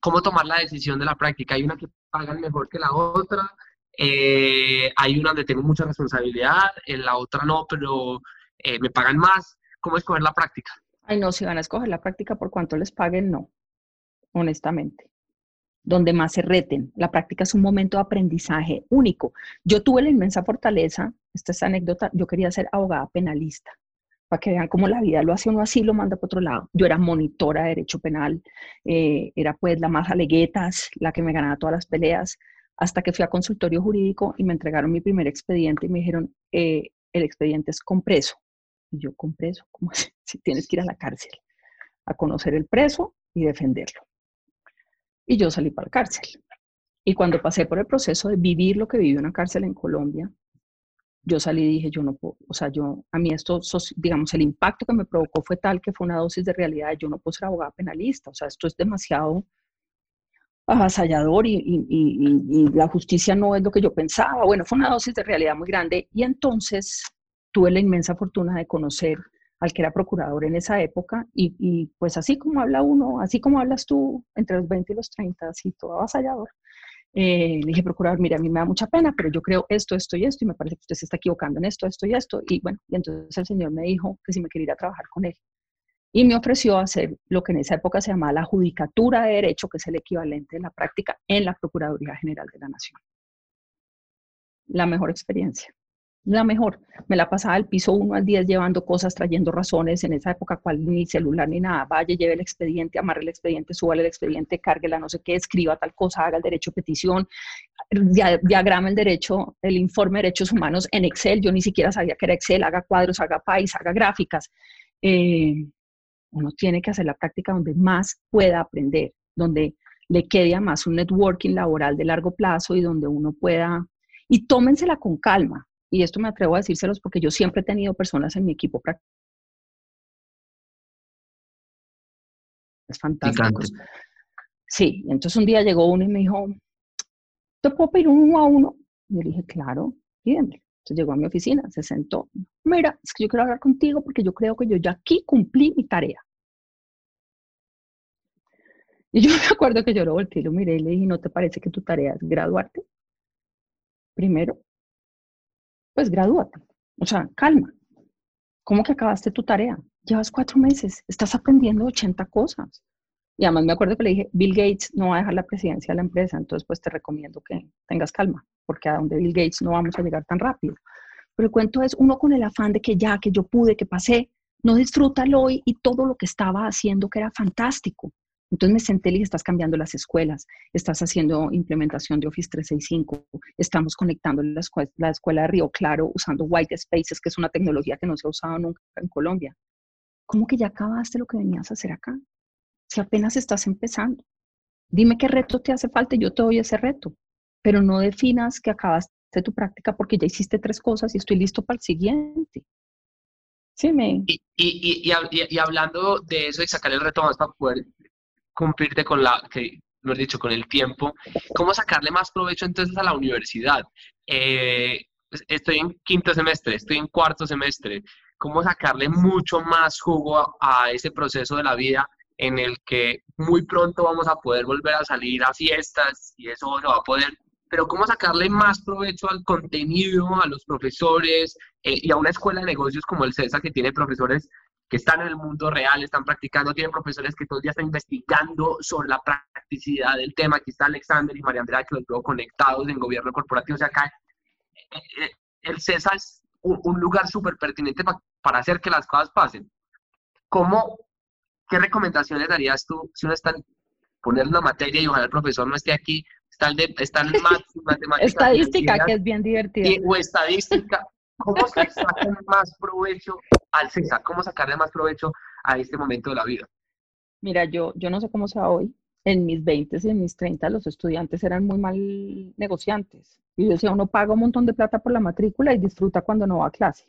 [SPEAKER 2] ¿Cómo tomar la decisión de la práctica? Hay una que pagan mejor que la otra, eh, hay una donde tengo mucha responsabilidad, en la otra no, pero eh, me pagan más. ¿Cómo escoger la práctica?
[SPEAKER 3] Ay, no, si van a escoger la práctica por cuánto les paguen, no, honestamente. Donde más se reten. La práctica es un momento de aprendizaje único. Yo tuve la inmensa fortaleza, esta es anécdota, yo quería ser abogada penalista, para que vean cómo la vida lo hace uno así, lo manda para otro lado. Yo era monitora de derecho penal, eh, era pues la más aleguetas, la que me ganaba todas las peleas, hasta que fui a consultorio jurídico y me entregaron mi primer expediente y me dijeron, eh, el expediente es con preso. Y yo, ¿con preso? ¿Cómo Si tienes que ir a la cárcel a conocer el preso y defenderlo. Y yo salí para la cárcel. Y cuando pasé por el proceso de vivir lo que vive una cárcel en Colombia, yo salí y dije, yo no puedo, o sea, yo, a mí esto, digamos, el impacto que me provocó fue tal que fue una dosis de realidad, yo no puedo ser abogada penalista, o sea, esto es demasiado avasallador y, la justicia no es lo que yo pensaba. Bueno, fue una dosis de realidad muy grande y entonces tuve la inmensa fortuna de conocer al que era procurador en esa época y, pues así como habla uno, así como hablas tú entre los 20 y los 30, así todo avasallador. Eh, le dije, procurador, mira, a mí me da mucha pena, pero yo creo esto, esto y esto, y me parece que usted se está equivocando en esto, esto y esto. Y bueno, y entonces el señor me dijo que si me quería ir a trabajar con él y me ofreció hacer lo que en esa época se llamaba la judicatura de derecho, que es el equivalente de la práctica en la Procuraduría General de la Nación. la mejor experiencia la mejor. Me la pasaba del piso 1 al 10 llevando cosas, trayendo razones. En esa época, cual ni celular ni nada. Vaya, lleve el expediente, amarre el expediente, suba el expediente, cárguela, no sé qué, escriba tal cosa, haga el derecho petición, diagrama el derecho, el informe de derechos humanos en Excel. Yo ni siquiera sabía que era Excel. Haga cuadros, haga país, haga gráficas. Eh, uno tiene que hacer la práctica donde más pueda aprender, donde le quede más un networking laboral de largo plazo y donde uno pueda. Y tómensela con calma y esto me atrevo a decírselos porque yo siempre he tenido personas en mi equipo es fantástico. Sí, entonces un día llegó uno y me dijo, ¿te puedo pedir uno a uno? Y yo le dije, claro, pídeme. Llegó a mi oficina, se sentó. Mira, es que yo quiero hablar contigo porque yo creo que yo ya aquí cumplí mi tarea. Y yo me acuerdo que yo lo volteé y lo miré y le dije, ¿no te parece que tu tarea es graduarte? Primero pues gradúate. O sea, calma. ¿Cómo que acabaste tu tarea? Llevas cuatro meses, estás aprendiendo 80 cosas. Y además me acuerdo que le dije, Bill Gates no va a dejar la presidencia de la empresa, entonces pues te recomiendo que tengas calma, porque a donde Bill Gates no vamos a llegar tan rápido. Pero el cuento es uno con el afán de que ya, que yo pude, que pasé, no disfruta el hoy y todo lo que estaba haciendo que era fantástico. Entonces me senté y dije, estás cambiando las escuelas, estás haciendo implementación de Office 365, estamos conectando la, escuela, la escuela de Río Claro usando White Spaces, que es una tecnología que no se ha usado nunca en Colombia. ¿Cómo que ya acabaste lo que venías a hacer acá? Si apenas estás empezando. Dime qué reto te hace falta y yo te doy ese reto. Pero no definas que acabaste tu práctica porque ya hiciste tres cosas y estoy listo para el siguiente.
[SPEAKER 2] Sí, me... Y, y, y, y, hablando de eso y sacar el reto más para poder cumplirte con la, que lo he dicho, con el tiempo, ¿cómo sacarle más provecho entonces a la universidad? Eh, pues, estoy en quinto semestre, estoy en cuarto semestre, ¿cómo sacarle mucho más jugo a, ese proceso de la vida en el que muy pronto vamos a poder volver a salir a fiestas y eso se va a poder pero cómo sacarle más provecho al contenido, a los profesores eh, y a una escuela de negocios como el CESA que tiene profesores que están en el mundo real, están practicando, tienen profesores que todo el día están investigando sobre la practicidad del tema. Aquí está Alexander y María Andrea, que los veo conectados en gobierno corporativo. O sea, acá eh, eh, el CESA es un, lugar súper pertinente para hacer que las cosas pasen. ¿Cómo, qué recomendaciones darías tú si uno está en poner una materia y ojalá el profesor no esté aquí? Está de, está el
[SPEAKER 3] matemática. estadística, que es bien divertida.
[SPEAKER 2] o estadística. ¿Cómo se saca más provecho al CESA? ¿Cómo sacarle más provecho a este momento de la vida?
[SPEAKER 3] Mira, yo, yo no sé cómo sea hoy. En mis 20 y en mis 30 los estudiantes eran muy mal negociantes. Y yo decía, uno paga un montón de plata por la matrícula y disfruta cuando no va a clase.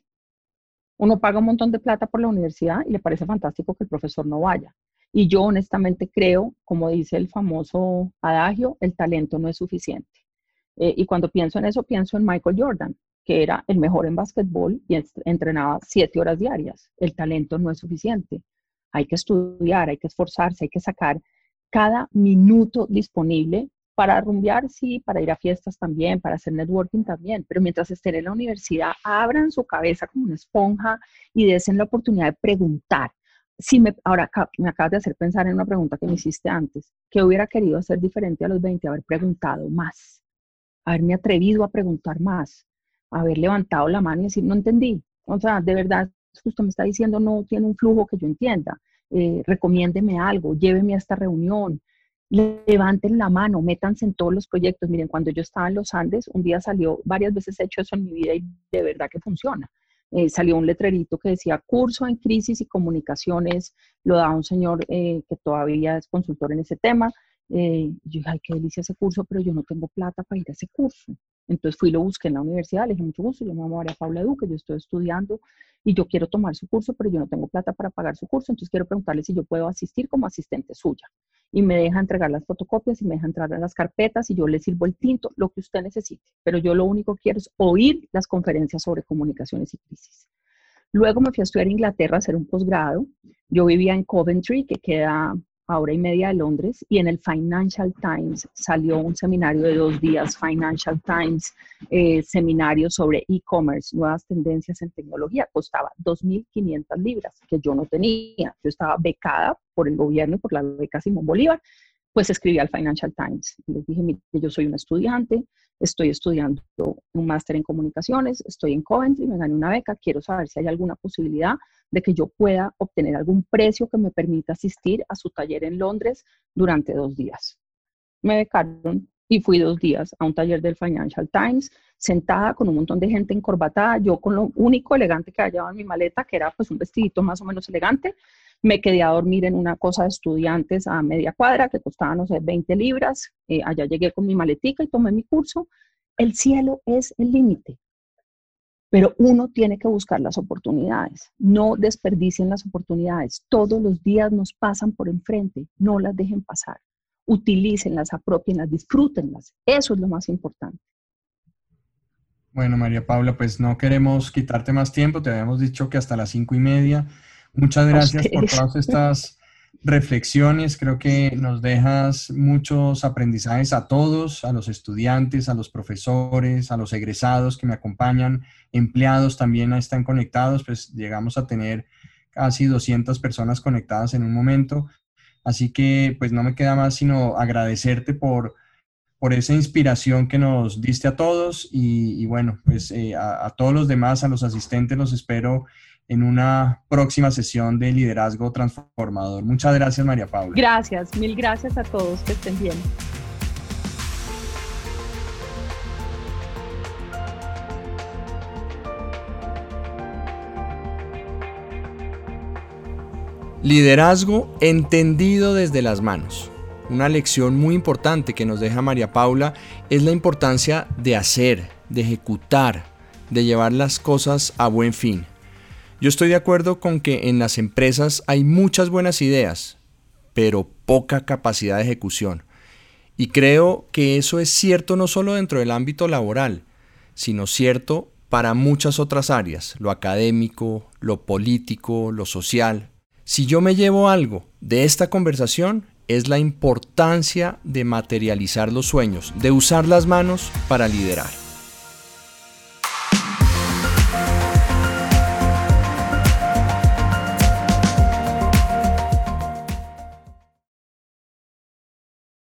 [SPEAKER 3] Uno paga un montón de plata por la universidad y le parece fantástico que el profesor no vaya. Y yo honestamente creo, como dice el famoso adagio, el talento no es suficiente. Eh, y cuando pienso en eso, pienso en Michael Jordan que era el mejor en básquetbol y entrenaba siete horas diarias. El talento no es suficiente. Hay que estudiar, hay que esforzarse, hay que sacar cada minuto disponible para rumbear, sí, para ir a fiestas también, para hacer networking también, pero mientras estén en la universidad, abran su cabeza como una esponja y desen la oportunidad de preguntar. Si me, ahora me acabas de hacer pensar en una pregunta que me hiciste antes, ¿qué hubiera querido hacer diferente a los 20? Haber preguntado más, haberme atrevido a preguntar más, haber levantado la mano y decir, no entendí. O sea, de verdad, usted me está diciendo no tiene un flujo que yo entienda. Eh, recomiéndeme algo, lléveme a esta reunión, levanten la mano, métanse en todos los proyectos. Miren, cuando yo estaba en los Andes, un día salió, varias veces he hecho eso en mi vida y de verdad que funciona. Eh, salió un letrerito que decía curso en crisis y comunicaciones, lo da un señor eh, que todavía es consultor en ese tema. yo dije, ay, qué delicia ese curso, pero yo no tengo plata para ir a ese curso. Entonces fui, lo busqué en la universidad, le dije, mucho gusto, yo me llamo María Paula Duque, yo estoy estudiando y yo quiero tomar su curso, pero yo no tengo plata para pagar su curso, entonces quiero preguntarle si yo puedo asistir como asistente suya. Y me deja entregar las fotocopias y me deja entrar a las carpetas y yo le sirvo el tinto, lo que usted necesite. Pero yo lo único que quiero es oír las conferencias sobre comunicaciones y crisis. Luego me fui a estudiar Inglaterra a hacer un posgrado. Yo vivía en Coventry, que queda hora y media de Londres, y en el Financial Times salió un seminario de dos días, Financial Times, eh, seminario sobre e-commerce, nuevas tendencias en tecnología, costaba 2.500 libras, que yo no tenía. Yo estaba becada por el gobierno y por la beca Simón Bolívar, pues escribí al Financial Times. Les dije, mire, yo soy una estudiante, estoy estudiando un máster en comunicaciones, estoy en Coventry, me gané una beca, quiero saber si hay alguna posibilidad de que yo pueda obtener algún precio que me permita asistir a su taller en Londres durante dos días. Me becaron y fui dos días a un taller del Financial Times, sentada con un montón de gente encorbatada, yo con lo único elegante que hallaba en mi maleta, que era pues un vestidito más o menos elegante, me quedé a dormir en una cosa de estudiantes a media cuadra que costaba, no sé, 20 libras. Eh, allá llegué con mi maletica y tomé mi curso. El cielo es el límite, pero uno tiene que buscar las oportunidades. No desperdicien las oportunidades. Todos los días nos pasan por enfrente. No las dejen pasar. Utilícenlas, apropienlas, disfrútenlas. Eso es lo más importante.
[SPEAKER 1] Bueno, María Paula, pues no queremos quitarte más tiempo. Te habíamos dicho que hasta las cinco y media Muchas gracias por todas estas reflexiones. Creo que nos dejas muchos aprendizajes a todos, a los estudiantes, a los profesores, a los egresados que me acompañan, empleados también están conectados, pues llegamos a tener casi 200 personas conectadas en un momento. Así que pues no me queda más sino agradecerte por, por esa inspiración que nos diste a todos y, bueno, pues eh, a, a todos los demás, a los asistentes, los espero en una próxima sesión de liderazgo transformador. Muchas gracias, María Paula.
[SPEAKER 3] Gracias, mil gracias a todos, que estén bien.
[SPEAKER 1] Liderazgo entendido desde las manos. Una lección muy importante que nos deja María Paula es la importancia de hacer, de ejecutar, de llevar las cosas a buen fin. Yo estoy de acuerdo con que en las empresas hay muchas buenas ideas, pero poca capacidad de ejecución. Y creo que eso es cierto no solo dentro del ámbito laboral, sino cierto para muchas otras áreas, lo académico, lo político, lo social. Si yo me llevo algo de esta conversación, es la importancia de materializar los sueños, de usar las manos para liderar.